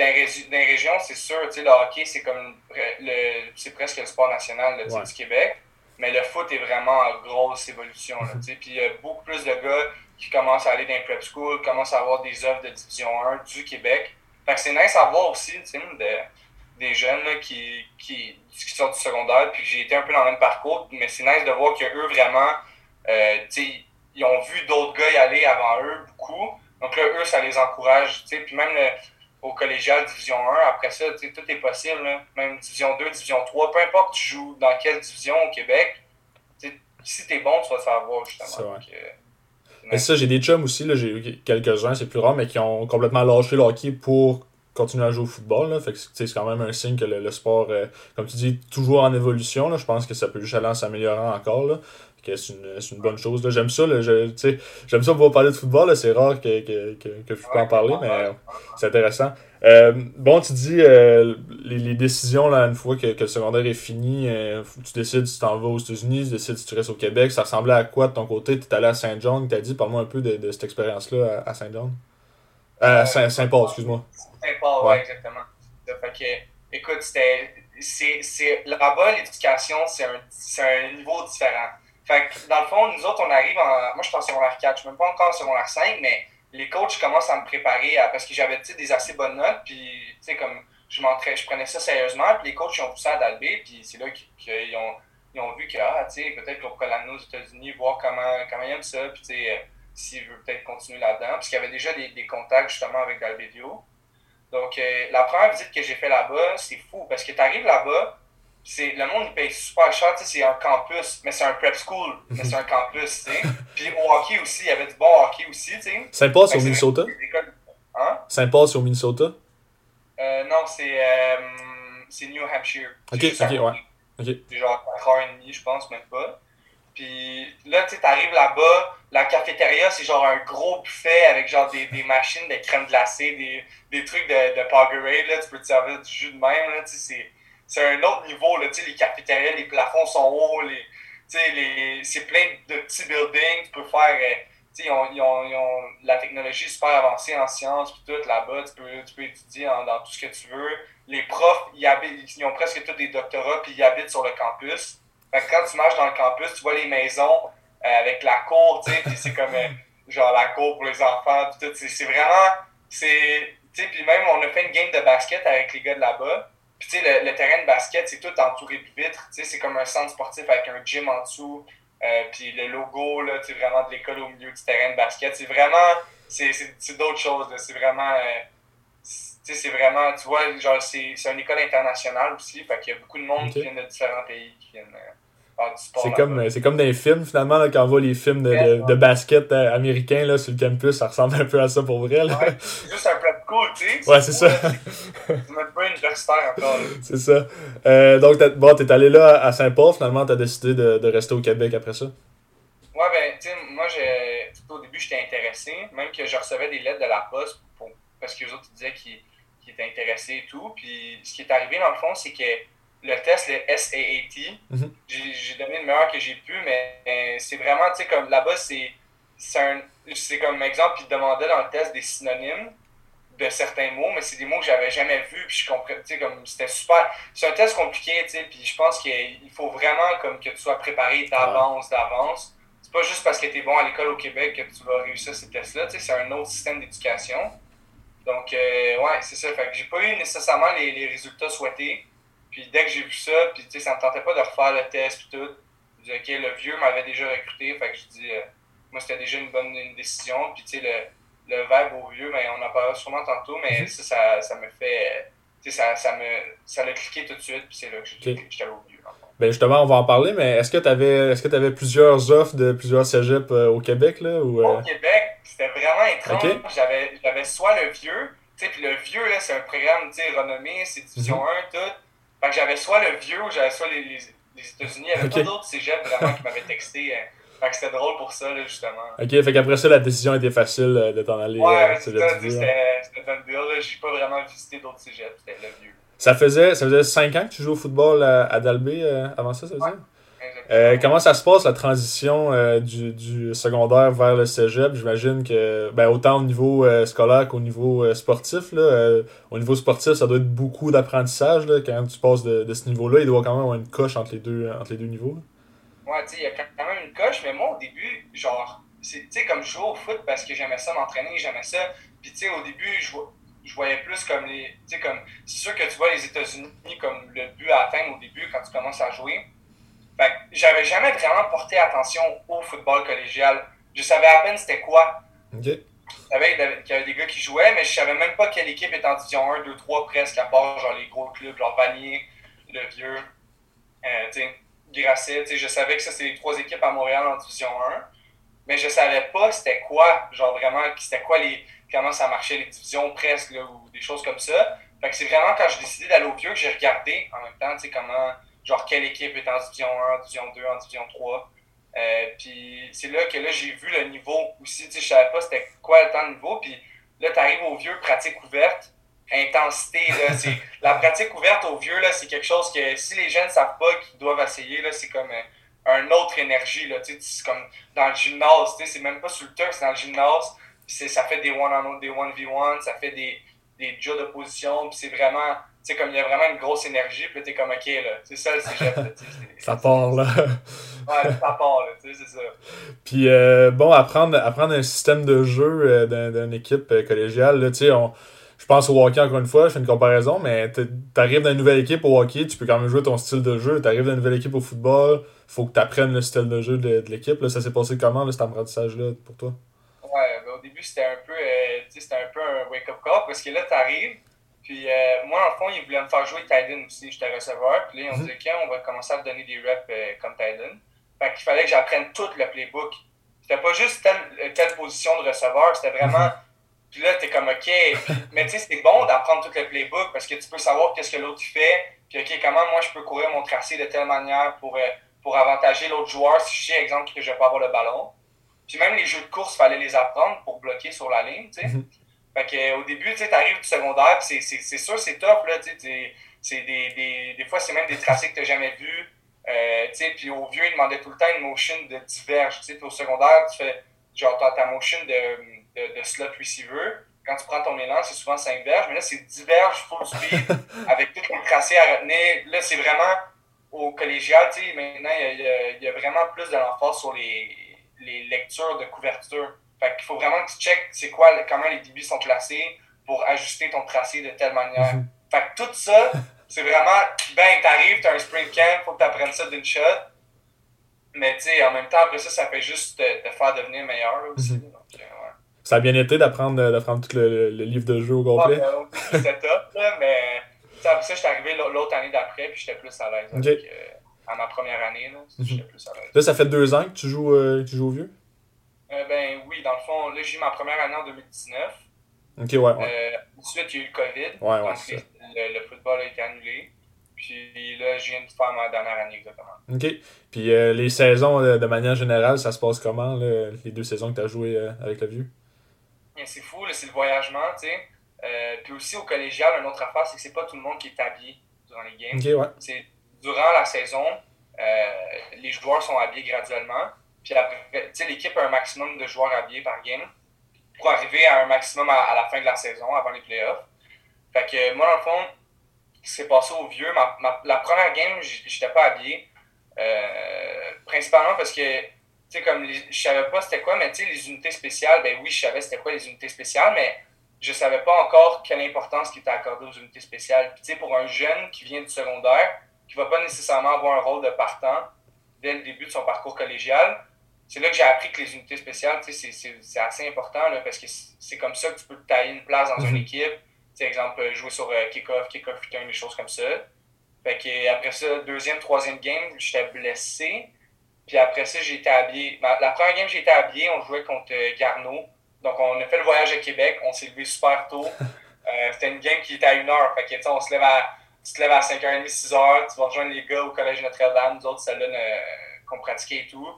les, régions, c'est sûr, le hockey, c'est comme le, presque le sport national du Québec. Mais le foot est vraiment en grosse évolution. Puis il y a beaucoup plus de gars qui commencent à aller dans les prep school, commencent à avoir des œuvres de division 1 du Québec. Fait que c'est nice à voir aussi de, des jeunes qui, qui, qui, sortent du secondaire. Puis j'ai été un peu dans le même parcours, mais c'est nice de voir qu'eux vraiment, euh, ils ont vu d'autres gars y aller avant eux beaucoup. Donc là, eux, ça les encourage. Puis même au collégial Division 1, après ça, tout est possible. Même Division 2, Division 3, peu importe tu joues dans quelle division au Québec, si t'es bon, tu vas savoir justement. Et ça, j'ai des chums aussi, j'ai eu quelques-uns, c'est plus rare, mais qui ont complètement lâché le hockey pour continuer à jouer au football. Là. Fait que c'est quand même un signe que le, sport, euh, comme tu dis, toujours en évolution. Là. Je pense que ça peut juste aller en s'améliorant encore. Là c'est une, une, bonne chose. J'aime ça, j'aime ça pouvoir parler de football. C'est rare que, que, que, que, je puisse en parler, mais c'est intéressant. Euh, bon, tu dis euh, les, les, décisions, là, une fois que, que, le secondaire est fini, euh, tu décides si tu t'en vas aux États-Unis, tu décides si tu restes au Québec. Ça ressemblait à quoi de ton côté? Tu es allé à Saint-John, tu as dit, parle-moi un peu de, de cette expérience-là à, Saint-John. À Saint-Paul, excuse-moi. Saint-Paul, ouais. exactement. Fait que, écoute, c'était. Là-bas, l'éducation, c'est un, un niveau différent fait que, dans le fond, nous autres, on arrive en. Moi, je suis en secondaire 4, je suis même pas encore en secondaire 5, mais les coachs commencent à me préparer à, parce que j'avais des assez bonnes notes, puis, tu sais, comme je je prenais ça sérieusement, puis les coachs ils ont poussé à Dalbé, puis c'est là qu'ils ont, ils vu que, ah, tu sais, peut-être qu'on pourrait l'amener aux États-Unis, voir comment, comment il aime ça, puis, tu sais, s'il veut peut-être continuer là-dedans, parce qu'il y avait déjà des, contacts justement avec Dalbédio. Donc, euh, la première visite que j'ai fait là-bas, c'est fou, parce que tu arrives là-bas, c'est le monde il paye super cher, c'est un campus, mais c'est un prep school, mais c'est un campus, tu sais. Puis au hockey aussi, il y avait du bon hockey aussi, tu sais. Saint-Paul, c'est au Minnesota? Hein? Saint-Paul, c'est au Minnesota? Euh, non, c'est euh, c'est New Hampshire. Ok, ok, ouais. C'est genre 4h30, je pense, même pas. Puis là, tu arrives là-bas, la cafétéria, c'est genre un gros buffet avec genre des, des machines de crème glacée, des, des trucs de, de Powerade, là, tu peux te servir du jus de même, là, c'est, c'est un autre niveau, là, les cafétérias, les plafonds sont hauts, les, les, c'est plein de petits buildings, tu peux faire, euh, la technologie super avancée en sciences, puis tout, là-bas, tu peux, tu peux étudier dans tout ce que tu veux. Les profs, ils, habitent, ils ont presque tous des doctorats, puis ils habitent sur le campus. Fait que quand tu marches dans le campus, tu vois les maisons euh, avec la cour, puis c'est comme, euh, genre, la cour pour les enfants, puis tout, c'est vraiment, c'est, puis même, on a fait une game de basket avec les gars de là-bas, puis tu sais, le, terrain de basket, c'est tout entouré de vitres, tu sais, c'est comme un centre sportif avec un gym en dessous, euh, puis le logo, là, tu vraiment de l'école au milieu du terrain de basket, c'est vraiment, c'est d'autres choses, c'est vraiment... tu sais, c'est vraiment, tu vois, genre, c'est une école internationale aussi, fait qu'il y a beaucoup de monde qui viennent de différents pays qui viennent c'est comme, c'est comme dans les films, finalement, là, quand on voit les films de, de, basket euh, américains là, sur le campus, ça ressemble un peu à ça pour vrai. Là. Ouais, c'est juste un plat de cool, tu sais. Ouais, c'est ça. C'est même pas universitaire encore. C'est ça. Euh, donc, bon, t'es allé là à Saint-Paul, finalement, t'as décidé de, de, rester au Québec après ça? Ouais, ben, tu sais, moi, tout au début, j'étais intéressé, même que je recevais des lettres de la poste pour, parce que les autres disaient qu'ils étaient intéressés et tout. Puis, ce qui est arrivé, dans le fond, c'est que le test, le SAAT. Mhm. J'ai donné le meilleur que j'ai pu, mais c'est vraiment, tu sais, comme là-bas, c'est c'est comme exemple, ils demandaient dans le test des synonymes de certains mots, mais c'est des mots que j'avais jamais vus, puis je comprends, tu sais, comme c'était super. C'est un test compliqué, tu sais, puis je pense qu'il faut vraiment comme que tu sois préparé d'avance, d'avance. C'est pas juste parce que tu es bon à l'école au Québec que tu vas réussir ces tests-là, tu sais, c'est un autre système d'éducation. Donc, euh, ouais, c'est ça. Fait que j'ai pas eu nécessairement les, les résultats souhaités. Puis dès que j'ai vu ça, puis tu sais, ça me tentait pas de refaire le test et tout. Je dis, OK, le vieux m'avait déjà recruté, fait que je dis, euh, moi, c'était déjà une bonne décision. Puis tu sais, le, le verbe au vieux, mais ben, on en parlera sûrement tantôt, mais mhm. ça, ça, me fait. Tu sais, ça, ça, me, ça l'a cliqué tout de suite, puis c'est là que j'étais okay. au vieux. Ben justement, on va en parler, mais est-ce que tu avais, est-ce que avais plusieurs offres de plusieurs cégeps euh, au Québec? Là, ou, euh? Au Québec, c'était vraiment étrange. J'avais soit le vieux, tu sais, puis le vieux, là, c'est un programme renommé, c'est Division 1, mhm. tout. Fait que j'avais soit le vieux ou j'avais soit les, les, États-Unis. Il n'y avait pas d'autres cégeps vraiment qui m'avaient texté. Hein. Fait que c'était drôle pour ça, là, justement. Ok, fait qu'après ça, la décision était facile euh, de t'en aller. Ouais, euh, c'était done deal. J'ai pas vraiment visité d'autres cégeps. C'était le vieux. Ça faisait, ça faisait 5 ans que tu jouais au football à, à Dalby euh, avant ça, ça veut dire? Euh, comment ça se passe la transition euh, du, du, secondaire vers le cégep? J'imagine que ben, autant au niveau euh, scolaire qu'au niveau sportif. Là, au niveau sportif, ça doit être beaucoup d'apprentissage. Quand tu passes de, de ce niveau-là, il doit quand même avoir une coche entre les deux, entre les deux niveaux. Ouais, tu sais, il y a quand même une coche, mais moi au début, genre, tu comme je jouais au foot parce que j'aimais ça m'entraîner, j'aimais ça. Puis tu sais, au début, je, je voyais plus comme les. Tu sais, comme. C'est sûr que tu vois les États-Unis comme le but à atteindre au début quand tu commences à jouer. Fait j'avais jamais vraiment porté attention au football collégial. Je savais à peine c'était quoi. Je savais qu'il y avait des gars qui jouaient, mais je savais même pas quelle équipe était en division 1, 2, 3 presque, à part genre les gros clubs, genre Vanier, Le Vieux, euh, Grasset. Je savais que ça, c'était les trois équipes à Montréal en division 1. Mais je savais pas c'était quoi, genre vraiment, c'était quoi les. comment ça marchait les divisions presque, ou des choses comme ça. Fait que c'est vraiment quand j'ai décidé d'aller au vieux que j'ai regardé en même temps, tu sais, comment genre quelle équipe est en division 1, en division 2, en division 3. Euh, puis c'est là que là j'ai vu le niveau aussi, tu sais, je savais pas c'était quoi le temps de niveau. Puis là, tu arrives au vieux pratique ouverte, intensité, là, c'est la pratique ouverte au vieux, là, c'est quelque chose que si les jeunes ne savent pas qu'ils doivent essayer, là, c'est comme euh, une autre énergie, là, tu sais, c'est comme dans le gymnase, tu sais, c'est même pas sur le turf, c'est dans le gymnase, puis ça fait des one-on-one, des 1v1, ça fait des, des jeux de position, puis c'est vraiment sais, comme il y a vraiment une grosse énergie, puis t'es comme, ok, là, c'est ça le cégep, Ça part, là. ouais, ça part, là, tu sais, c'est ça. Puis, euh, bon, apprendre, apprendre un système de jeu euh, d'une équipe euh, collégiale, là, tu sais, on je pense au hockey encore une fois, je fais une comparaison, mais t'arrives dans une nouvelle équipe au hockey, tu peux quand même jouer ton style de jeu. T'arrives dans une nouvelle équipe au football, faut que tu apprennes le style de jeu de, l'équipe. Ça s'est passé comment, là, cet apprentissage-là, pour toi? Ouais, ben, au début, c'était un peu c'était un peu un wake-up call parce que là, t'arrives, puis euh, moi, en fond, ils voulaient me faire jouer Titan aussi. J'étais receveur. Puis là, ils ont dit, OK, on va commencer à te donner des reps euh, comme Titan. Fait qu'il fallait que j'apprenne tout le playbook. C'était pas juste telle, telle position de receveur, c'était vraiment. Mhm. Puis là, t'es comme, OK. mais tu sais, c'est bon d'apprendre tout le playbook parce que tu peux savoir qu'est-ce que l'autre fait. Puis, OK, comment moi je peux courir mon tracé de telle manière pour, euh, pour avantager l'autre joueur si je sais, exemple, que je vais pas avoir le ballon. Puis même les jeux de course, il fallait les apprendre pour bloquer sur la ligne, tu sais. Mhm. Fait que, au début, tu arrives du secondaire, c'est sûr, c'est top, là, tu sais. C'est des, des, des fois, c'est même des tracés que tu n'as jamais vus. Euh, puis au vieux, il demandait tout le temps une motion de diverge. Puis au secondaire, tu fais genre ta, motion de, de, de, slot receiver. Quand tu prends ton élan, c'est souvent 5 verges, mais là, c'est diverge full speed avec tous les tracés à retenir. Là, c'est vraiment au collégial, maintenant, il y, y, a, vraiment plus de l'emphase sur les, les lectures de couverture. Fait qu'il faut vraiment que tu checkes c'est quoi, comment les débits sont classés pour ajuster ton tracé de telle manière. Mhm. Fait que tout ça, c'est vraiment, ben, t'arrives, t'as un sprint camp, faut que t'apprennes ça d'une shot. Mais tu sais, en même temps, après ça, ça fait juste te, faire devenir meilleur aussi. Mhm. Donc, euh, ouais. Ça a bien été d'apprendre, d'apprendre tout le, le, livre de jeu au complet. Ouais, ben, c'était top, là, mais après ça, j'étais arrivé l'autre année d'après, puis j'étais plus à l'aise. Okay. Euh, à ma première année, là, mhm. j'étais plus à l'aise. Là, ça fait deux ans que tu joues, euh, tu joues au vieux? Euh, ben oui, dans le fond, là, j'ai eu ma première année en 2019. Ok, ouais. ouais. Euh, ensuite, il y a eu le COVID. Ouais, ouais, le, le, football a été annulé. Puis là, je viens de faire ma dernière année exactement. OK. Puis euh, les saisons, de manière générale, ça se passe comment, là, les deux saisons que tu as jouées avec le Vieux? C'est fou, c'est le voyagement, tu sais. Puis aussi au collégial, une autre affaire, c'est que c'est pas tout le monde qui est habillé durant les games. OK, ouais. C'est durant la saison, les joueurs sont habillés graduellement. Puis après, l'équipe a un maximum de joueurs habillés par game pour arriver à un maximum à, la fin de la saison, avant les playoffs. Fait que moi, dans le fond, ce qui s'est passé au vieux, ma, la première game, j'étais pas habillé. Euh, principalement parce que, tu sais, comme je savais pas c'était quoi, mais tu sais, les unités spéciales, ben oui, je savais c'était quoi les unités spéciales, mais je savais pas encore quelle importance qui était accordée aux unités spéciales. Puis tu sais, pour un jeune qui vient du secondaire, qui va pas nécessairement avoir un rôle de partant dès le début de son parcours collégial, c'est là que j'ai appris que les unités spéciales, c'est assez important là, parce que c'est comme ça que tu peux te tailler une place dans une mhm. équipe. T'sais, exemple, jouer sur euh, kick-off, kick-off return, des choses comme ça. Fait que après ça, deuxième, troisième game, j'étais blessé. Puis après ça, j'ai été habillé. La première game, j'ai été habillé, on jouait contre euh, Garneau. Donc on a fait le voyage à Québec, on s'est levé super tôt. Euh, c'était une game qui était à une heure. Fait que on se lève à, tu te lèves à 5h30, 6h, tu vas rejoindre les gars au Collège Notre-Dame, nous autres, celle-là qu'on pratiquait et tout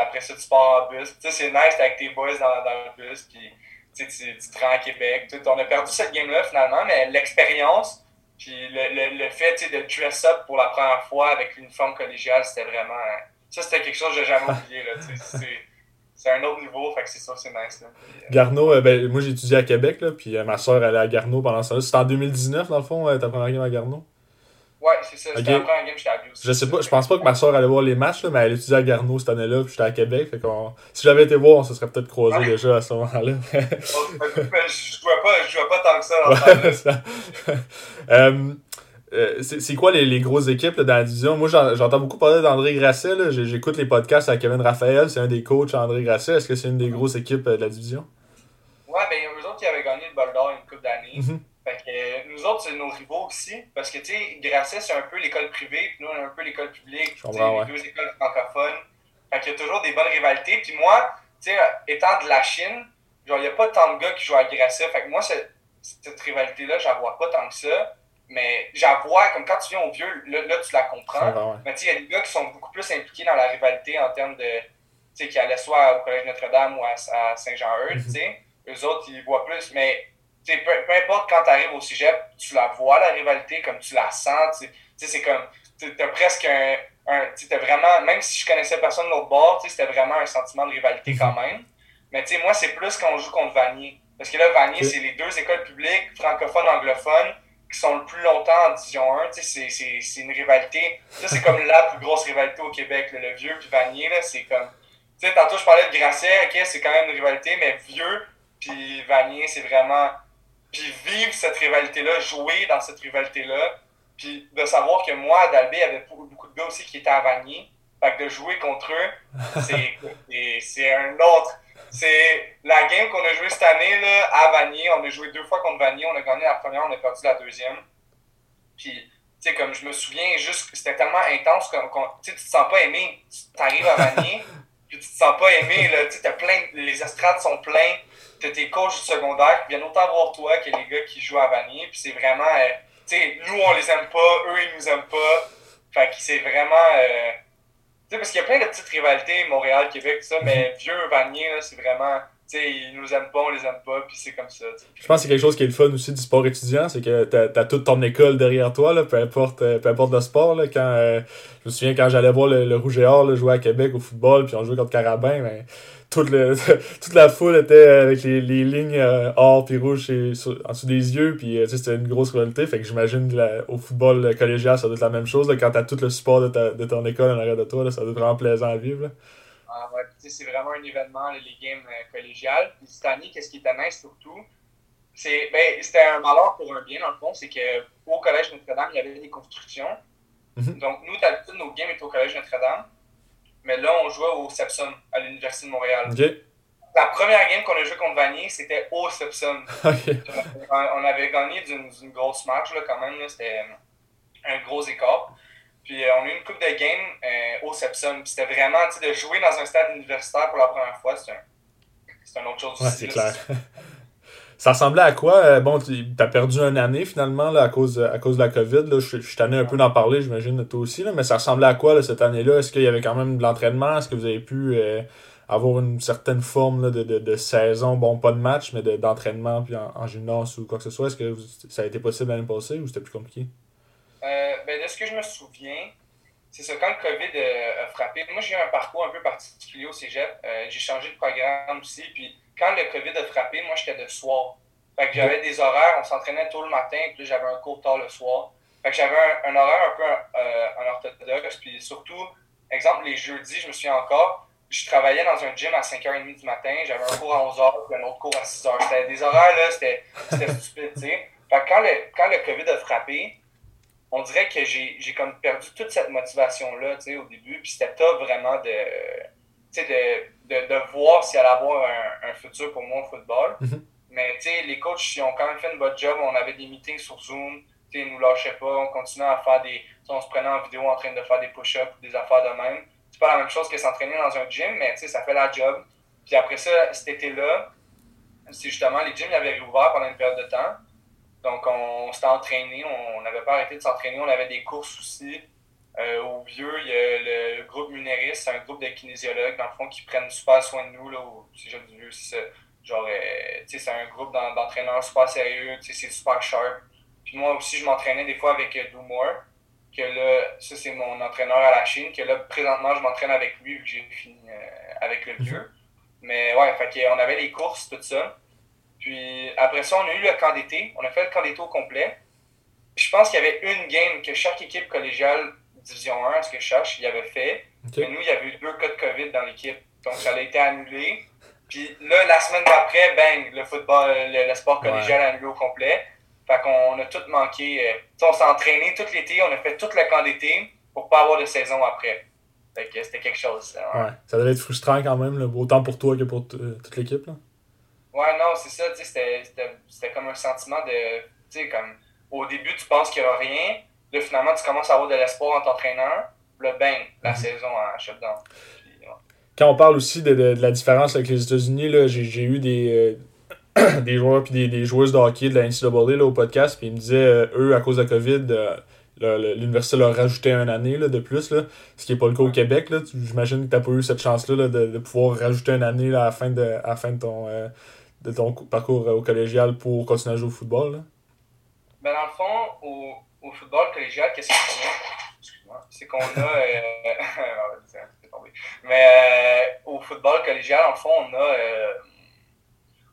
après ça, tu pars en bus. Tu sais, c'est nice avec tes boys dans, dans le bus. Puis, tu, tu te rends à Québec. on a perdu cette game-là finalement, mais l'expérience, puis le, le, le fait de dress up pour la première fois avec l'uniforme collégial, c'était vraiment. Ça, c'était quelque chose que j'ai jamais oublié. c'est un autre niveau, fait que c'est ça, c'est nice. Là. Euh, Garneau, euh, ben, moi j'ai étudié à Québec, là, puis euh, ma soeur allait à Garneau pendant ça. C'était en 2019, dans le fond, ta première game à Garneau? Ouais, c'est ça. C'était la première game j'étais à aussi. Je sais pas, je pense pas que ma soeur allait voir les matchs, là, mais elle étudiait à Garneau cette année-là, puis j'étais à Québec. Fait qu'on... Si j'avais été voir, on se serait peut-être croisés ouais. déjà à ce moment-là. je jouais pas, je jouais pas tant que ça. ça. euh, euh, c'est quoi les, les, grosses équipes là, dans la division? Moi, j'entends beaucoup parler d'André Grasset. J'écoute les podcasts à Kevin Raphaël. C'est un des coachs, André Grasset. Est-ce que c'est une des grosses équipes euh, de la division? Ouais, ben, eux autres qui avaient gagné le bol d'or une coupe d'années. Mm -hmm. Nous autres, c'est nos rivaux aussi. Parce que, tu sais, Grasset, c'est un peu l'école privée, puis nous, on est un peu l'école publique. Tu sais, les deux écoles francophones. Fait qu'il y a toujours des bonnes rivalités. Puis moi, tu sais, étant de la Chine, genre, il n'y a pas tant de gars qui jouent à Grasset. Fait que moi, cette, cette rivalité-là, je la vois pas tant que ça. Mais j'en vois, comme quand tu viens au vieux, là, là tu la comprends. Va, ouais. Mais tu sais, il y a des gars qui sont beaucoup plus impliqués dans la rivalité en termes de. Tu sais, qui allaient soit au Collège Notre-Dame ou à, à Saint-Jean-Eudes, tu sais. Eux autres, ils voient plus. Mais peu, peu, importe quand tu arrives au cégep, tu la vois, la rivalité, comme tu la sens. C'est comme, tu as presque un. un vraiment, même si je connaissais personne de l'autre bord, c'était vraiment un sentiment de rivalité quand même. Mais moi, c'est plus quand on joue contre Vanier. Parce que là, Vanier, c'est les deux écoles publiques, francophones, anglophones, qui sont le plus longtemps en Division 1. C'est une rivalité. Ça, c'est comme la plus grosse rivalité au Québec. le vieux puis Vanier, c'est comme. Tu sais, tantôt, je parlais de Grasset, ok, c'est quand même une rivalité, mais vieux puis Vanier, c'est vraiment puis vivre cette rivalité-là, jouer dans cette rivalité-là, puis de savoir que moi, à Dalby, il y avait beaucoup de gars aussi qui étaient à Vanier. Fait que de jouer contre eux, c'est un autre. C'est la game qu'on a jouée cette année là, à Vanier. On a joué deux fois contre Vanier. On a gagné la première, on a perdu la deuxième. Puis, tu sais, comme je me souviens, juste c'était tellement intense que tu te sens pas aimé. Tu arrives à Vanier, puis tu te sens pas aimé. Là, as plein, les estrades sont pleins t'as tes coachs du secondaire qui viennent autant voir toi que les gars qui jouent à Vanier. Puis c'est vraiment, euh, tu sais, nous on les aime pas, eux ils nous aiment pas. Fait que c'est vraiment, euh, sais, parce qu'il y a plein de petites rivalités, Montréal, Québec, ça, mais vieux Vanier, c'est vraiment. Tu sais, ils nous aiment pas, on les aime pas, puis c'est comme ça. Je pense que c'est quelque chose qui est le fun aussi du sport étudiant, c'est que t'as as toute ton école derrière toi, là, peu, importe, euh, peu importe le sport. Là, quand, euh, je me souviens quand j'allais voir le, Rouge et Or jouer à Québec au football, puis on jouait contre Carabin, mais ben, toute, le, toute la foule était avec les, les lignes euh, or puis rouge en dessous des yeux, puis c'était une grosse rivalité. Fait que j'imagine au football collégial, ça doit être la même chose. Là, quand t'as tout le support de, ta, de ton école en arrière de toi, là, ça doit être vraiment plaisant à vivre. Là. Ah, ouais, c'est vraiment un événement, les games euh, collégiales. Puis cette année, qu'est-ce qui était nice surtout, c'est ben, c'était un malheur pour un bien, dans le fond, c'est qu'au Collège Notre-Dame, il y avait des constructions. Mhm. Donc, nous, d'habitude, nos games étaient au Collège Notre-Dame. Mais là, on jouait au Sepsum, à l'Université de Montréal. La première game qu'on a joué contre Vanier, c'était au Sepsum. On avait gagné d'une grosse marche, là, quand même. C'était un gros écart. Puis euh, on a eu une coupe de game euh, au Sepsum. C'était vraiment, tu sais, de jouer dans un stade universitaire pour la première fois, c'est un, un, autre chose. Ouais, c'est clair. Ça ressemblait à quoi? Euh, bon, tu as perdu une année finalement là, à, cause, à cause de la COVID. Là. Je, je un peu d'en parler, j'imagine, toi aussi. Là, mais ça ressemblait à quoi là, cette année-là? Est-ce qu'il y avait quand même de l'entraînement? Est-ce que vous avez pu avoir une certaine forme là, de, de, de, saison? Bon, pas de match, mais d'entraînement puis en, en, gymnase ou quoi que ce soit. Est-ce que ça a été possible l'année passée ou c'était plus compliqué? Euh, ben, de ce que je me souviens, c'est ça, quand le COVID euh, a frappé, moi j'ai eu un parcours un peu particulier au cégep. Euh, j'ai changé de programme aussi. Puis quand le COVID a frappé, moi j'étais de soir. Fait que j'avais des horaires, on s'entraînait tôt le matin, puis j'avais un cours tard le soir. Fait que j'avais un, horaire un peu en orthodoxe. Puis surtout, exemple, les jeudis, je me souviens encore, je travaillais dans un gym à 5h30 du matin, j'avais un cours à 11h, puis un autre cours à 6h. C'était des horaires, là, c'était stupide, tu sais. Fait que quand le, quand le COVID a frappé, on dirait que j'ai comme perdu toute cette motivation-là au début. Puis c'était top vraiment de, de, de, de, voir s'il allait avoir un, un, futur pour moi au football. Mm-hmm. Mais les coachs ils ont quand même fait une bonne job. On avait des meetings sur Zoom. Ils ne nous lâchaient pas. On continuait à faire des. On se prenait en vidéo en train de faire des push-ups ou des affaires de même. C'est pas la même chose que s'entraîner dans un gym, mais ça fait la job. Puis après ça, cet été-là, c'est justement les gyms avaient réouvert pendant une période de temps. Donc, on, s'était entraîné, on n'avait pas arrêté de s'entraîner, on avait des courses aussi. Euh, au vieux, il y a le, groupe Muneris, c'est un groupe de kinésiologues, dans le fond, qui prennent super soin de nous, là, au cégep du vieux. C'est genre, euh, c'est un groupe d'entraîneurs super sérieux, c'est super sharp. Puis moi aussi, je m'entraînais des fois avec euh, Moore, que là, ça c'est mon entraîneur à la Chine, que là, présentement, je m'entraîne avec lui, vu que j'ai fini euh, avec le vieux. Mais ouais, fait on avait les courses, tout ça. Puis après ça, on a eu le camp d'été. On a fait le camp d'été au complet. Je pense qu'il y avait une game que chaque équipe collégiale Division 1, à ce que je cherche, il avait fait. Mais nous, il y avait eu deux cas de COVID dans l'équipe. Donc ça a été annulé. Puis là, la semaine d'après, bang, le football, le, sport collégial a annulé au complet. Fait qu'on a tout manqué. Euh, on s'est entraîné tout l'été, on a fait tout le camp d'été pour pas avoir de saison après. Fait que c'était quelque chose. Ouais. Ça devait être frustrant quand même, autant pour toi que pour toute l'équipe. Ouais, non, c'est ça, tu sais, c'était comme un sentiment de, tu sais, comme, au début, tu penses qu'il n'y aura rien, là, finalement, tu commences à avoir de l'espoir en t'entraînant, le bang, la mhm. saison en shutdown. Quand on parle aussi de, de, la différence avec les États-Unis, j'ai eu des, euh, des joueurs puis des, des, joueuses de hockey de la NCAA là, au podcast, puis ils me disaient, euh, eux, à cause de la COVID, euh, l'université leur rajoutait une année là, de plus, là, ce qui n'est pas le cas au Québec. J'imagine que tu n'as pas eu cette chance-là de, de, pouvoir rajouter une année là, à la fin de, à la fin de ton de ton parcours au collégial pour continuer à jouer au football? Là? Ben dans le fond, au, au football collégial, qu'est-ce qu'on a? Excuse-moi. C'est qu'on a. Euh... Mais euh, au football collégial, en fond, on a, euh,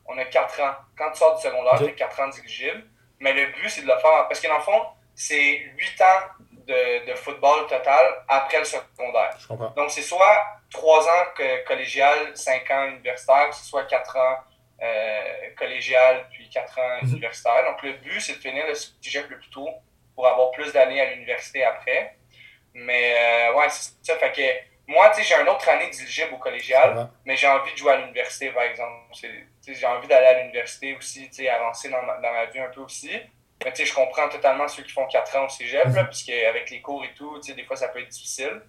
on a 4 ans. Quand tu sors du secondaire, tu as 4 ans d'éligible. Mais le but, c'est de le faire. Parce que dans le fond, c'est 8 ans de, de, football total après le secondaire. Donc, c'est soit 3 ans que collégial, 5 ans universitaire, soit 4 ans euh, collégial, puis 4 ans mhm. universitaire. Donc, le but, c'est de finir le sujet le plus tôt pour avoir plus d'années à l'université après. Mais, euh, ouais, c'est ça. Fait que moi, tu sais, j'ai une autre année d'éligible au collégial, mais j'ai envie de jouer à l'université, par exemple. J'ai envie d'aller à l'université aussi, tu sais, avancer dans ma, dans ma, vie un peu aussi. Mais, tu sais, je comprends totalement ceux qui font 4 ans au cégep, là, parce qu'avec les cours et tout, tu sais, des fois, ça peut être difficile.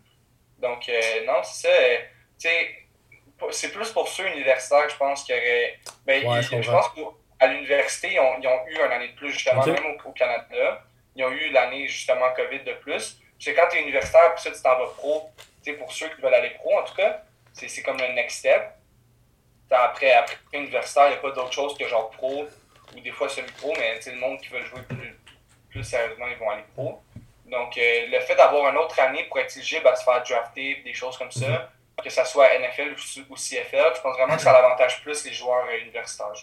Donc, euh, non, c'est ça. tu sais, c'est plus pour ceux universitaires, je pense, qui auraient. Ben, je, pense qu'à l'université, ils ont, ils ont, eu une année de plus, justement, même au, Canada. Ils ont eu l'année, justement, COVID de plus. Que quand tu es universitaire, puis ça, tu t'en vas pro, tu sais, pour ceux qui veulent aller pro, en tout cas, c'est comme le next step. Après, après universitaire, il n'y a pas d'autre chose que genre pro ou des fois semi-pro, mais le monde qui veut jouer plus, plus sérieusement, ils vont aller pro. Donc, euh, le fait d'avoir une autre année pour être éligible à se faire drafter, des choses comme ça, mhm. que ce soit NFL ou, CFL, je pense vraiment que ça avantage plus les joueurs euh, universitaires.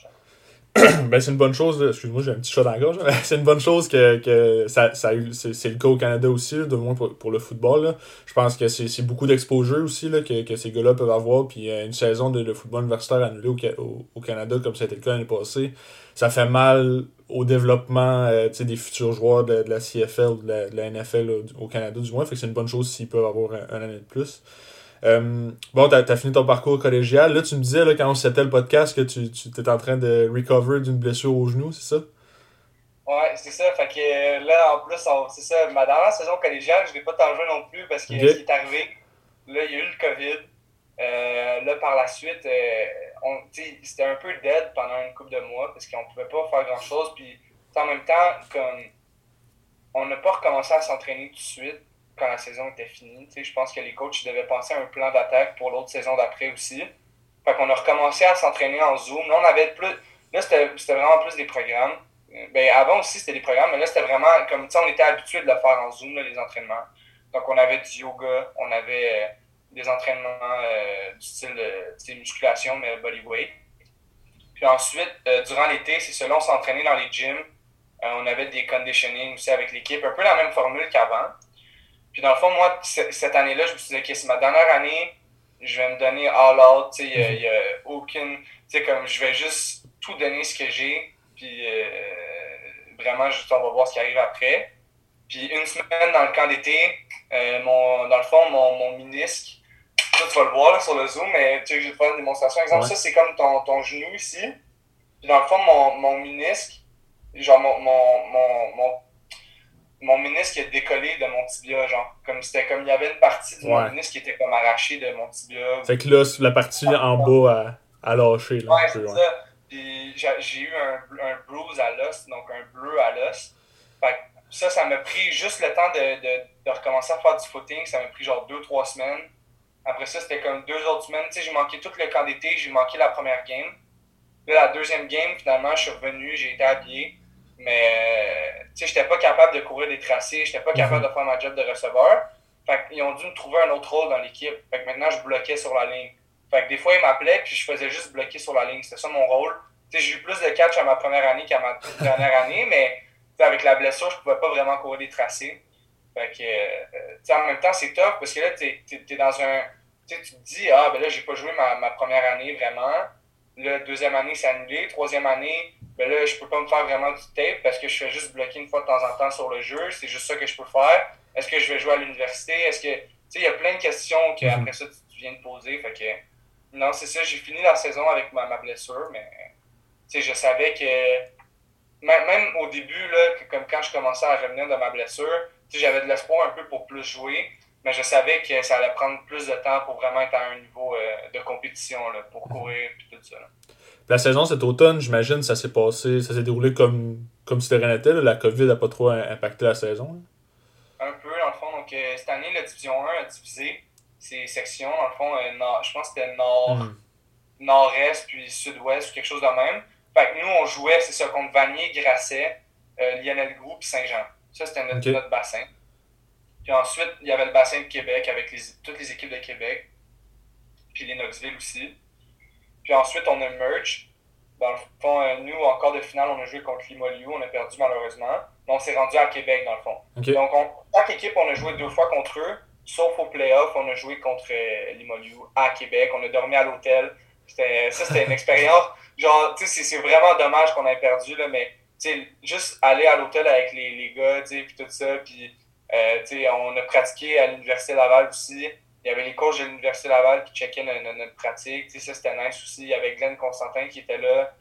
ben, c'est une bonne chose, excuse-moi, j'ai un petit chat dans la gorge, c'est une bonne chose que, que ça, ça c'est, le cas au Canada aussi, de moins pour, le football. Je pense que c'est, beaucoup d'exposure aussi là, que, que ces gars-là peuvent avoir. Puis euh, une saison de, football universitaire annulée au, au, Canada, comme ça a été le cas l'année passée, ça fait mal au développement euh, des futurs joueurs de, la CFL, de la, NFL au Canada du moins. Fait que c'est une bonne chose s'ils peuvent avoir un, année de plus. Euh, bon, t'as as fini ton parcours collégial. Là, tu me disais, là, quand on s'était le podcast, que tu, tu étais en train de recover d'une blessure au genou, c'est ça? Ouais, c'est ça. Fait que là, en plus, c'est ça. Ma dernière saison collégiale, je l'ai pas joué non plus parce que ce qui est arrivé, là, il y a eu le COVID. Euh, là, par la suite, euh, c'était un peu dead pendant une couple de mois parce qu'on pouvait pas faire grand chose. Puis, en même temps, comme on n'a pas recommencé à s'entraîner tout de suite quand la saison était finie. Je pense que les coachs devaient penser à un plan d'attaque pour l'autre saison d'après aussi. Fait qu'on a recommencé à s'entraîner en Zoom. Là, on avait plus. Là, c'était vraiment plus des programmes. Ben, avant aussi, c'était des programmes, mais là, c'était vraiment comme on était habitué de le faire en Zoom, les entraînements. Donc, on avait du yoga, on avait euh, des entraînements euh, du style, de musculation, mais bodyweight. Puis ensuite, euh, durant l'été, c'est cela, on s'entraînait dans les gyms. on avait des conditioning aussi avec l'équipe, un peu la même formule qu'avant. Puis dans le fond, moi, cette année-là, je me suis dit, OK, c'est ma dernière année, je vais me donner all out, tu sais, il n'y a, aucune, tu sais, comme je vais juste tout donner ce que j'ai, puis euh, vraiment, juste, on va voir ce qui arrive après. Puis une semaine dans le camp d'été, euh, mon, dans le fond, mon, mon ménisque, ça, tu vas le voir là, sur le Zoom, mais tu sais, je vais te faire une démonstration. Exemple, ça, c'est comme ton, ton genou ici. Puis dans le fond, mon, mon ménisque, genre mon, mon, mon mon ménisque est décollé de mon tibia, genre. Comme c'était comme il y avait une partie de mon ménisque qui était comme arrachée de mon tibia. Fait que là, la partie en bas à, à lâcher. Là, ouais, c'est ça. Puis j'ai eu un, un bruise à l'os, donc un bleu à l'os. Fait que ça, ça m'a pris juste le temps de, de, de, recommencer à faire du footing. Ça m'a pris genre deux, trois semaines. Après ça, c'était comme deux autres semaines. Tu sais, j'ai manqué tout le camp d'été, j'ai manqué la première game. Là, la deuxième game, finalement, je suis revenu, j'ai été habillé. Mais, tu sais, j'étais pas capable de courir des tracés, j'étais pas capable mhm. de faire ma job de receveur. Fait qu'ils ont dû me trouver un autre rôle dans l'équipe. Fait que maintenant, je bloquais sur la ligne. Fait que des fois, ils m'appelaient, puis je faisais juste bloquer sur la ligne. C'était ça mon rôle. Tu sais, j'ai eu plus de catch à ma première année qu'à ma dernière année, mais avec la blessure, je pouvais pas vraiment courir des tracés. Fait que, euh, tu sais, en même temps, c'est top parce que là, tu es, dans un. Tu te dis, ah, ben là, j'ai pas joué ma, ma première année vraiment. La deuxième année, c'est annulé. Troisième année, ben là, je peux pas me faire vraiment du tape parce que je fais juste bloquer une fois de temps en temps sur le jeu. C'est juste ça que je peux faire. Est-ce que je vais jouer à l'université? Est-ce que. Tu sais, il y a plein de questions qu'après mhm. ça, tu, viens de poser. Fait que. Non, c'est ça. J'ai fini la saison avec ma, ma blessure, mais. Tu sais, je savais que. Même au début, là, comme quand je commençais à revenir de ma blessure, j'avais de l'espoir un peu pour plus jouer, mais je savais que ça allait prendre plus de temps pour vraiment être à un niveau euh, de compétition, là, pour mhm. courir et tout ça. La saison cet automne, j'imagine, ça s'est passé, ça s'est déroulé comme, comme si rien n'était. La COVID n'a pas trop impacté la saison. Un peu, dans le fond. Donc, euh, cette année, la Division 1 a divisé ses sections. Dans le fond, euh, je pense que c'était nord, hmm. nord-est, puis sud-ouest, ou quelque chose de même. Fait que nous, on jouait, c'est ça, contre Vanier, Grasset, euh, Lionel Group puis Saint-Jean. Ça, c'était notre, bassin. Puis ensuite, il y avait le bassin de Québec avec les, toutes les équipes de Québec, puis les Knoxville aussi. Puis ensuite, on a merge. Dans le fond, euh, nous, en quart de finale, on a joué contre Limoilou. On a perdu malheureusement. Mais on s'est rendu à Québec, dans le fond. Donc, on, chaque équipe, on a joué deux fois contre eux. Sauf au playoff, on a joué contre euh, Limoilou à Québec. On a dormi à l'hôtel. Ça, c'était une expérience. Genre, tu sais, c'est vraiment dommage qu'on ait perdu, là, mais tu sais, juste aller à l'hôtel avec les, les gars, tu sais, puis tout ça. Puis, euh, tu sais, on a pratiqué à l'Université Laval aussi il y avait les coachs de l'Université Laval qui checkaient notre, pratique. ça, c'était nice aussi. Il y avait Glenn Constantin qui était là.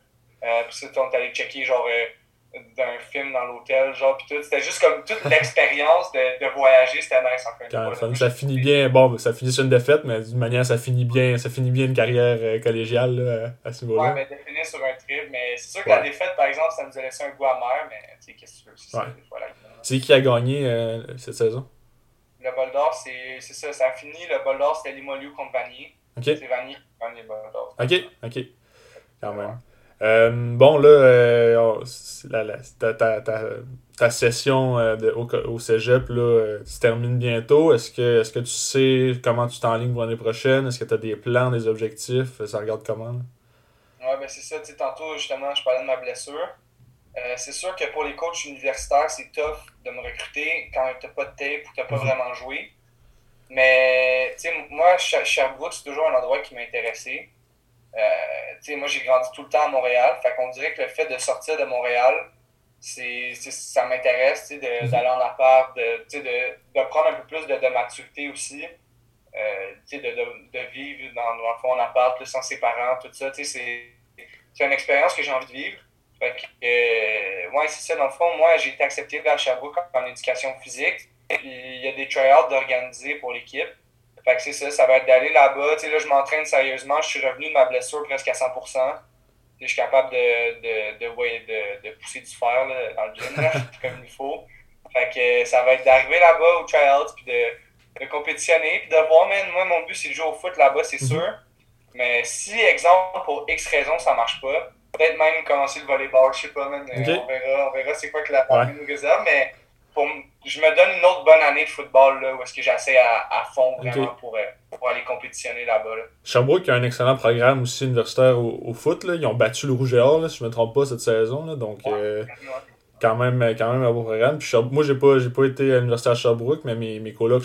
Euh, puis ça, on est allé checker genre euh, d'un film dans l'hôtel, genre, puis tout. C'était juste comme toute l'expérience de, de, voyager, c'était nice en fait. ça, finit bien, bon, ça finit sur une défaite, mais d'une manière, ça finit bien, ça finit bien une carrière euh, collégiale là, à ce niveau-là. Ouais, mais de finir sur un trip, mais c'est sûr que la défaite, par exemple, ça nous a laissé un goût amer, mais tu sais, qu'est-ce que tu veux, c'est ouais. C'est qui a gagné cette saison? Le bol d'or, c'est ça. Ça a fini. Le bol d'or, c'était Limoilou contre Vanier. C'est Vanier qui gagne le bol d'or. Ok, ok. Quand même. Euh, bon, là, euh, ta, ta, ta, ta, session euh, de, au, au, cégep là, se termine bientôt. Est-ce que, est que tu sais comment tu t'enlignes pour l'année prochaine? Est-ce que tu as des plans, des objectifs? Ça regarde comment? Là? Ouais, ben c'est ça. Tantôt, justement, je parlais de ma blessure. C'est sûr que pour les coachs universitaires, c'est tough de me recruter quand tu n'as pas de tape ou tu n'as pas mhm. vraiment joué. Mais, tu sais, moi, Sherbrooke, c'est toujours un endroit qui m'a intéressé. Euh, moi, j'ai grandi tout le temps à Montréal. Fait qu'on dirait que le fait de sortir de Montréal, c'est, ça m'intéresse mhm. d'aller en appart, de, de, de, prendre un peu plus de, de maturité aussi. Euh, de, de, vivre dans, dans le fond en appart, sans ses parents, tout ça. C'est, c'est une expérience que j'ai envie de vivre. Fait que, euh, ouais, c'est ça. Dans le fond, moi, j'ai été accepté à Sherbrooke en éducation physique. il y a des tryouts d'organiser pour l'équipe. Fait que c'est ça, ça va être d'aller là-bas. Tu sais, là, je m'entraîne sérieusement. Je suis revenu de ma blessure presque à 100%. Je suis capable de, de, de, de, de pousser du fer là, dans le gym, là, comme il faut. Fait que ça va être d'arriver là-bas au tryouts, puis de, de compétitionner, puis de voir, man, moi, mon but, c'est de jouer au foot là-bas, c'est mhm. sûr. Mais si, exemple, pour X raison, ça marche pas, peut-être même commencer le volleyball, je sais pas, man, on verra, on verra c'est quoi que la pandémie ouais. nous réserve, mais pour, je me donne une autre bonne année de football là, où est-ce que j'essaie à, à fond vraiment pour, euh, pour, aller compétitionner là-bas. Là. Sherbrooke a un excellent programme aussi universitaire au, au foot. Là. Ils ont battu le Rouge et Or, là, si je ne me trompe pas, cette saison. Là. Donc, euh, quand même, quand même un beau programme. Puis moi, j'ai pas, j'ai pas été à l'université à Sherbrooke, mais mes, mes colocs,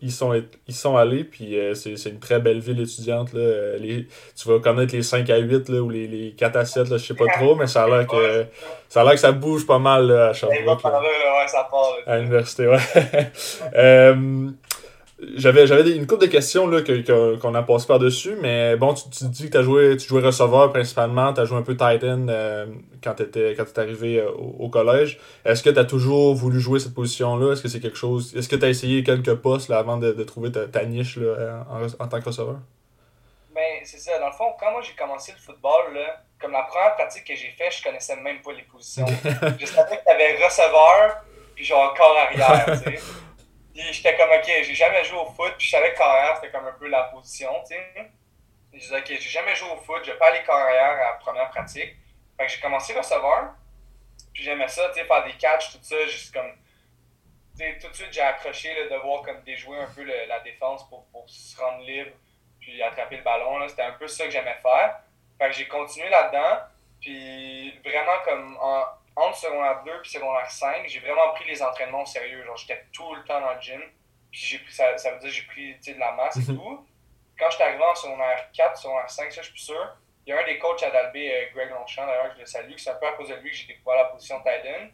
ils, sont, ils sont allés. Puis euh, c'est, c'est une très belle ville étudiante. Là. Euh, les, tu vas connaître les 5 à 8 là, ou les, les 4 à 7, là, je sais pas trop, mais ça a l'air que ça, a l'air que ça bouge pas mal là, à Sherbrooke. à l'université, ouais. euh, j'avais j'avais une couple de questions là que qu'on a passé par dessus mais bon tu, tu dis que tu joué tu jouais receveur principalement tu as joué un peu Titan euh, quand tu étais quand es arrivé euh, au, collège. Est-ce que tu as toujours voulu jouer cette position là est-ce que c'est quelque chose est-ce que tu as essayé quelques postes là avant de, de trouver ta, ta niche là, en, en, tant que receveur? Ben c'est ça. Dans le fond quand moi j'ai commencé le football là comme la première pratique que j'ai fait je connaissais même pas les positions. Je savais que tu avais receveur puis genre corps arrière tu sais Puis j'étais comme, ok, j'ai jamais joué au foot, puis je savais que carrière, c'était comme un peu la position, tu sais. Je disais, ok, j'ai jamais joué au foot, je vais pas aller carrière à la première pratique. Fait que j'ai commencé recevoir, puis j'aimais ça, tu sais, faire des catchs, tout ça, juste comme. Tu sais, tout de suite, j'ai accroché là, de voir comme déjouer un peu la défense pour, pour se rendre libre, puis attraper le ballon, C'était un peu ça que j'aimais faire. Fait que j'ai continué là-dedans, puis vraiment comme en entre secondaire 2 et secondaire 5, j'ai vraiment pris les entraînements au sérieux. Genre, j'étais tout le temps dans le gym. Puis j'ai pris, ça, ça veut dire que j'ai pris de la masse et mhm. tout. Quand j'étais arrivé en secondaire 4, secondaire 5, ça, je suis plus sûr. Il y a un des coachs à Dalbé, euh, Greg Longchamp, d'ailleurs, je le salue, c'est un peu à cause de lui que j'ai découvert la position Titan.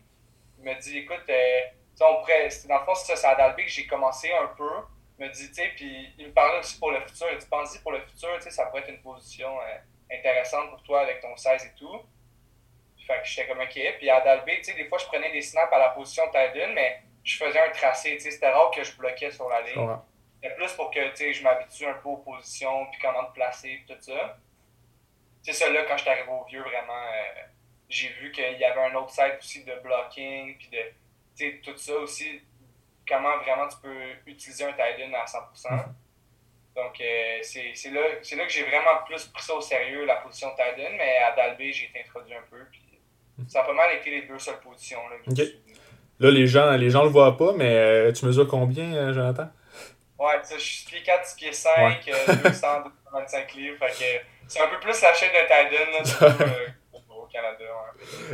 Il m'a dit, écoute, euh, on pourrait, dans le fond, c'est à Dalbé que j'ai commencé un peu. Il m'a dit, tu sais, puis il me parlait aussi pour le futur. Il dit, pense-y pour le futur, tu sais, ça pourrait être une position euh, intéressante pour toi avec ton 16 et tout. Fait que j'étais comme OK. Puis à Dalby, tu sais, des fois, je prenais des snaps à la position de Tydon, mais je faisais un tracé. Tu sais, c'était rare que je bloquais sur la ligne. C'était plus pour que, tu sais, je m'habitue un peu aux positions, puis comment te placer, tout ça. C'est ça, là, quand j'étais arrivé au vieux, vraiment, euh, j'ai vu qu'il y avait un autre side aussi de blocking, puis de, tu sais, tout ça aussi. Comment vraiment tu peux utiliser un Tydon à 100%. Mm-hmm. Donc, euh, c'est là, là que j'ai vraiment plus pris ça au sérieux, la position de mais à Dalby, j'ai été introduit un peu. Puis ça a pas mal été les deux seules positions. Là, là les gens les gens le voient pas, mais euh, tu mesures combien, euh, Jonathan? Ouais, je suis 6 4, 6 pieds 5, 200, 225 livres. c'est un peu plus la chaîne de Titan euh, au Canada.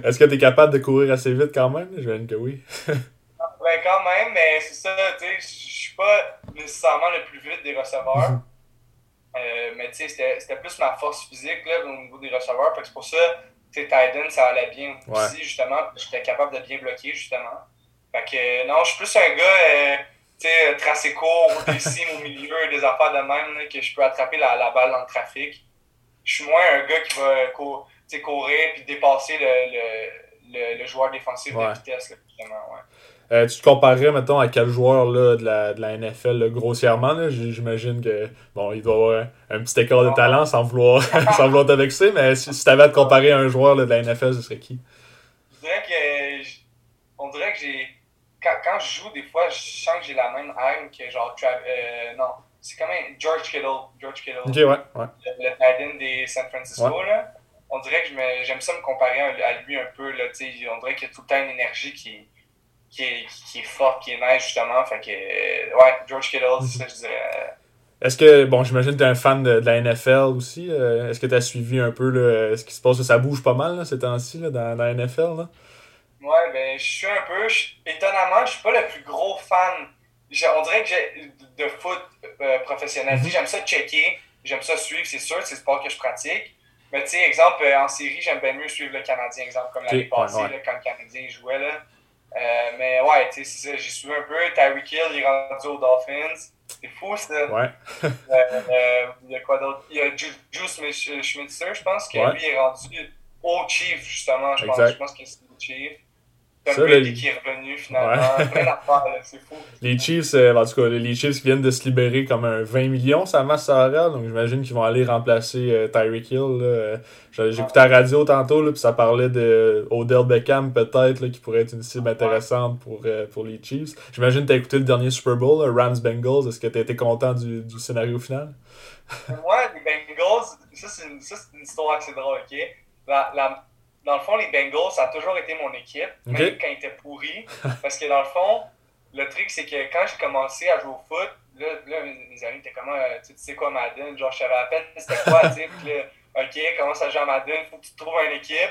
Est-ce que tu es capable de courir assez vite quand même? Je viens que oui. ben quand même, mais c'est ça, tu sais, je suis pas nécessairement le plus vite des receveurs. mais tu sais, c'était plus ma force physique là, au niveau des receveurs. C'est pour ça Titan, ça allait bien aussi, justement. J'étais capable de bien bloquer, justement. Fait que, non, je suis plus un gars, euh, tu sais, tracé court, des cimes au milieu, des affaires de même, que je peux attraper la, la, balle dans le trafic. Je suis moins un gars qui va courir puis dépasser le, le, le, joueur défensif de vitesse, justement, ouais. Euh, tu te comparerais, mettons, à quel joueur là, de, la, de la NFL, grossièrement? J'imagine que, bon, il doit avoir un, petit écart de talent sans vouloir, sans vouloir te vexer, mais si, tu avais à te comparer à un joueur là, de la NFL, ce serait qui? Je dirais que, on dirait que j'ai, quand, quand, je joue, des fois, je sens que j'ai la même arme que genre. Euh, non, c'est quand même George Kittle. George Kittle. Ok, ouais, ouais. Le, le des San Francisco, là. On dirait que j'aime ça me comparer à lui un peu, là. On dirait qu'il y a tout le temps une énergie qui, qui, est, qui est forte, qui est nice, justement. Fait que, ouais, George Kittle, c'est ça, je dirais. Est-ce que, bon, j'imagine que tu es un fan de, la NFL aussi. Euh, est-ce que tu as suivi un peu là, ce qui se passe? Ça bouge pas mal là, ces temps-ci dans, dans, la NFL? Là? Ouais, ben, je suis un peu. étonnamment, je suis pas le plus gros fan. on dirait que j'ai de foot euh, professionnel. Mm-hmm. J'aime ça checker, j'aime ça suivre, c'est sûr, c'est le sport que je pratique. Mais tu sais, exemple, euh, en série, j'aime bien mieux suivre le Canadien, exemple, comme l'année passée, quand le Canadien jouait. Là. Mais ouais, tu sais, c'est ça, j'ai suivi un peu. Tyreek Hill, il est rendu aux Dolphins. C'est fou, ça. Ouais. euh, euh, il y a quoi d'autre? Il y a Juice Schmitzer, je pense, qui lui est rendu au Chief, justement. Je pense, je pense que c'est le Chief. Ça, le... qui est revenu finalement. Ouais. c'est fou. Les Chiefs, euh, en tout cas, les Chiefs viennent de se libérer comme un 20 millions, sa masse salariale. Donc j'imagine qu'ils vont aller remplacer euh, Tyreek Hill. J'écoutais la radio tantôt, là, puis ça parlait de Odell Beckham peut-être, qui pourrait être une cible intéressante pour, euh, pour les Chiefs. J'imagine que tu as écouté le dernier Super Bowl, Rams Bengals. Est-ce que tu été content du, du scénario final? ouais, les Bengals, ça c'est une, une, histoire assez drôle, ok? La, la dans le fond, les Bengals, ça a toujours été mon équipe, même quand ils étaient pourris. parce que dans le fond, le truc, c'est que quand j'ai commencé à jouer au foot, là, là mes amis étaient comme, euh, tu sais quoi, Madden? Genre, je savais à peine c'était quoi, tu sais. Puis là, OK, commence à jouer à Madden, faut que tu trouves une équipe.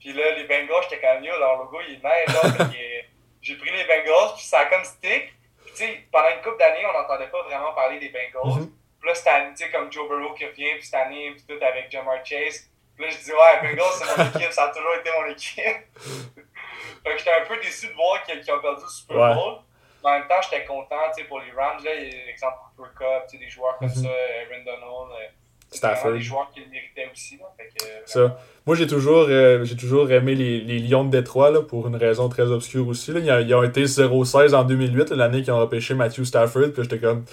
Puis là, les Bengals, j'étais comme, yo, leur logo, il est nice, J'ai pris les Bengals, puis ça a comme stick. Puis, tu sais, pendant une couple d'années, on n'entendait pas vraiment parler des Bengals. Mm Puis là, cette année, tu sais, comme Joe Burrow qui revient, puis cette année, puis tout avec Jamar Chase là, je dis, ouais, Bengals, c'est mon équipe, ça a toujours été mon équipe. fait que j'étais un peu déçu de voir qu'ils ont perdu le Super Bowl. Mais en même temps, j'étais content pour les Rams. Là, exemple, Cooper Cup, des joueurs comme mm -hmm. ça, Aaron Donald. Euh, Stafford. des joueurs qui le méritaient aussi. Là, fait que, ça. Moi, j'ai toujours, euh, j'ai toujours aimé les, les Lions de Détroit là, pour une raison très obscure aussi. Là. Ils, ont été 0-16 en 2008, l'année qu'ils ont repêché Matthew Stafford. Puis j'étais comme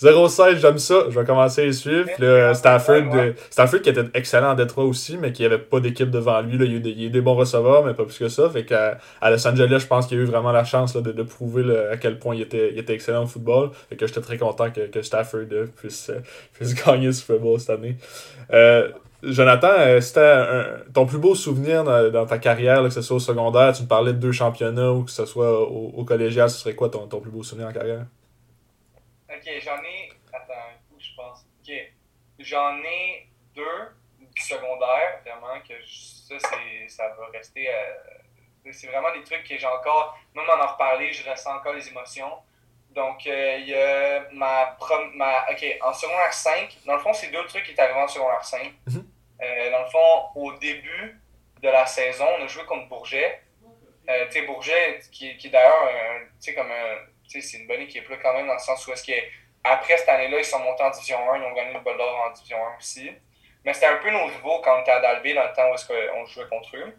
0-16, j'aime ça, je vais commencer à les suivre. Puis là, Stafford, Stafford qui était excellent en Détroit aussi, mais qui avait pas d'équipe devant lui. Là. Il, y a eu des, il des bons receveurs, mais pas plus que ça. Fait qu'à à Los Angeles, je pense qu'il a eu vraiment la chance là, de, de prouver à quel point il était, il était excellent au football. Fait que j'étais très content que, que Stafford euh, puisse, euh, puisse gagner le Super Bowl cette année. Euh, Jonathan, euh, c'était ton plus beau souvenir dans, ta carrière, que ce soit au secondaire, tu me parlais de deux championnats ou que ce soit au, collégial, ce serait quoi ton, plus beau souvenir en carrière? Ok, j'en ai. Attends, où je pense. Ok, j'en ai deux du secondaire, vraiment, que ça, ça va rester. Euh, c'est vraiment des trucs que j'ai encore. Même en en reparler, je ressens encore les émotions. Donc, euh, il y a ma, ma. Ok, en secondaire 5, dans le fond, c'est deux trucs qui est arrivé en secondaire 5. Mhm. Euh, dans le fond, au début de la saison, on a joué contre Bourget. Euh, tu sais, Bourget, qui, qui est d'ailleurs, tu sais, comme c'est une bonne équipe là quand même, dans le sens où est-ce que. Après cette année-là, ils sont montés en Division 1, ils ont gagné le bol d'or en Division 1 aussi. Mais c'était un peu nos rivaux quand on était à Dalby, dans le temps où est-ce qu'on jouait contre eux.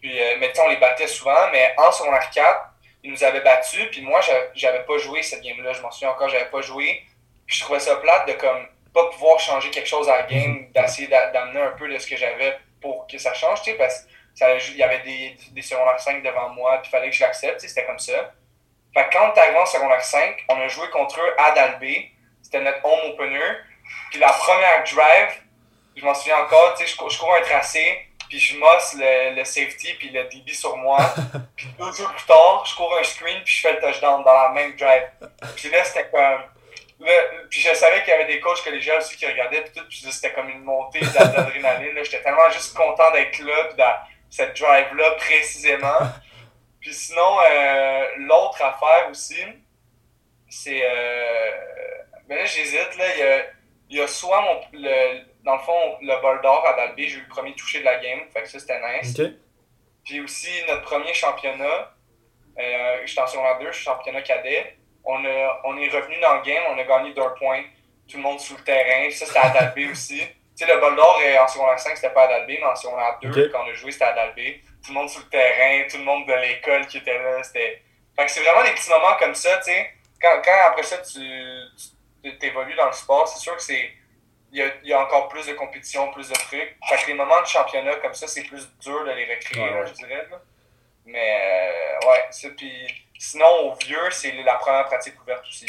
Puis, mais tu on les battait souvent, mais en secondaire 4, ils nous avaient battus, puis moi, j'avais pas joué cette game-là, je m'en souviens encore, j'avais pas joué. Puis je trouvais ça plate de comme pas pouvoir changer quelque chose à la game, mhm. d'essayer d'amener un peu de ce que j'avais pour que ça change, tu sais, parce qu'il y avait des, des secondaires 5 devant moi, puis il fallait que je l'accepte, c'était comme ça. Fait que quand on est arrivé en secondaire 5, on a joué contre eux à Dalby, c'était notre home opener, puis la première drive, je m'en souviens encore, tu sais, je, je cours un tracé, puis je mosse le, le, safety puis le DB sur moi. puis deux jours plus tard, je cours un screen puis je fais le touchdown dans la même drive. Puis là, c'était comme. puis je savais qu'il y avait des coachs collégiaux aussi qui regardaient, puis tout, puis c'était comme une montée d'adrénaline. J'étais tellement juste content d'être là, puis dans cette drive-là précisément. Puis sinon, euh, l'autre affaire aussi, c'est. Euh, ben là, j'hésite, là. Il y a, il y a soit mon, le, dans le fond, le bol d'or à Dalby, j'ai eu le premier touché de la game. Fait que ça, c'était nice. Puis aussi, notre premier championnat, euh, j'étais en secondaire 2, je suis championnat cadet. On, a, on est revenu dans le game, on a gagné d'un point. Tout le monde sous le terrain. Ça, c'était à Dalby aussi. Tu sais, le bol d'or en secondaire 5, c'était pas à Dalby, mais en secondaire 2, quand on a joué, c'était à Dalby. Tout le monde sous le terrain, tout le monde de l'école qui était là. C'était... Fait que c'est vraiment des petits moments comme ça, tu sais. Quand, quand après ça, tu, tu évolues dans le sport, c'est sûr que c'est il y, a, il y, a, encore plus de compétition, plus de trucs. Fait que les moments de championnat comme ça, c'est plus dur de les recréer, je dirais. Mais ouais, ça. Puis sinon, au vieux, c'est la première pratique ouverte aussi.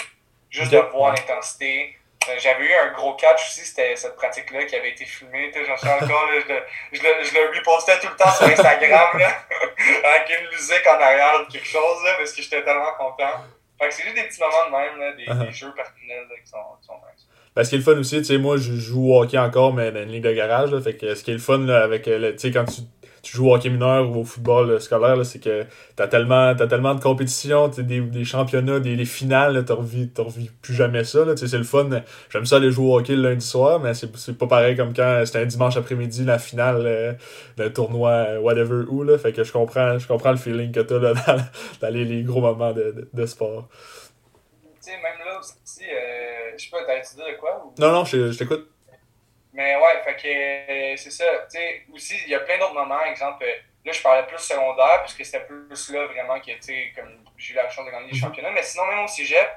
Juste de voir l'intensité. J'avais eu un gros catch aussi, c'était cette pratique-là qui avait été filmée. J'en suis encore, là, je, le, je, le, je le repostais tout le temps sur Instagram, là, avec une musique en arrière, quelque chose, là, parce que j'étais tellement content. Fait que c'est juste des petits moments de même, là, des, uh -huh. des jeux personnels qui, sont, qui sont nice. Ben, ce qui est le fun aussi, tu sais, moi, je joue au hockey encore, mais dans une ligue de garage, là, fait que ce qui est le fun, là, avec, tu sais, quand tu tu joues au hockey mineur ou au football scolaire, c'est que t'as tellement, as tellement de compétitions, des, des championnats, des, des finales, t'as revis, revis plus jamais ça. C'est le fun. J'aime ça aller jouer au hockey le lundi soir, mais c'est pas pareil comme quand c'était un dimanche après-midi la finale euh, d'un tournoi euh, whatever où. Là, fait que je comprends, je comprends le feeling que t'as là, dans les, gros moments de, de sport. Tu sais, même là aussi, euh, je sais pas, t'as étudié de quoi? Ou... Non, non, je, je t'écoute. Mais ouais, fait que c'est ça. Tu sais, aussi, il y a plein d'autres moments. Exemple, là, je parlais plus secondaire, parce que c'était plus là vraiment que, tu sais, comme j'ai eu la chance de gagner les championnats. Mais sinon, même au cégep,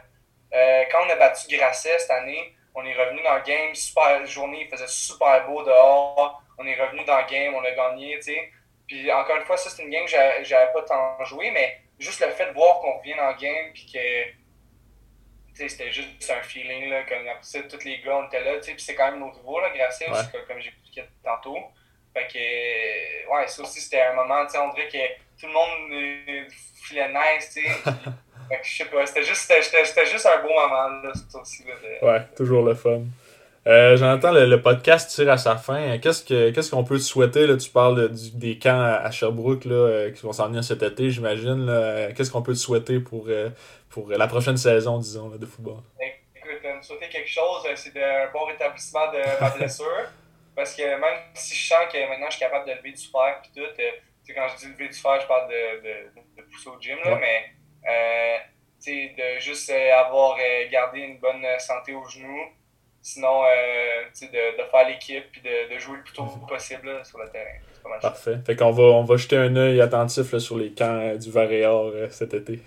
euh, quand on a battu Grasset cette année, on est revenu dans le game, super journée, il faisait super beau dehors. On est revenu dans le game, on a gagné, tu sais. Puis encore une fois, ça, c'est une game que j'avais pas tant joué, mais juste le fait de voir qu'on revient dans le game, puis que c'était juste un feeling, là, comme après ça, tous les gars, on était là, puis c'est quand même nouveau, là, grâce à ouais. comme j'expliquais tantôt. Fait que, ouais, ça aussi, c'était un moment, tu sais, on dirait que tout le monde filait nice, tu sais. fait que, je sais pas, c'était juste, juste un beau moment, là, ça aussi, là, de... Ouais, toujours le fun. Euh, J'entends le, le, podcast tire à sa fin. Qu'est-ce qu'on qu qu'on peut te souhaiter? Là? Tu parles du, des camps à Sherbrooke là, euh, qui vont s'en venir cet été, j'imagine. Qu'est-ce qu'on peut te souhaiter pour, euh, pour la prochaine saison, disons, là, de football? Écoute, me souhaiter quelque chose, c'est un bon rétablissement de ma blessure. parce que même si je sens que maintenant je suis capable de lever du fer et tout, euh, quand je dis lever du fer, je parle de, de, de pousser au gym, là, ouais. mais de juste avoir gardé une bonne santé aux genoux sinon euh, de, de, faire l'équipe et de, de, jouer le plus tôt possible là, sur le terrain. Pas mal Parfait. Fait qu'on va, on va jeter un œil attentif là, sur les camps euh, du Varéor euh, cet été.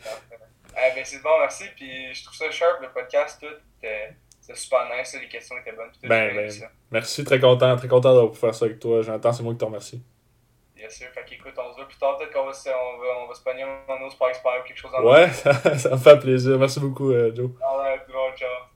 Eh ben, c'est bon, merci. Puis je trouve ça sharp, le podcast, tout. C'est super nice, les questions étaient bonnes. Tout ben, ben, merci, très content, très content d'avoir pu faire ça avec toi. J'entends, c'est moi qui te remercie. Bien sûr, fait qu'écoute, on se voit plus tard, peut-être qu'on va, on va, on va se pogner un autre Sport Expert ou quelque chose en Ouais, ça, ça me fait plaisir. Merci beaucoup, Joe. Alright, bon, ciao.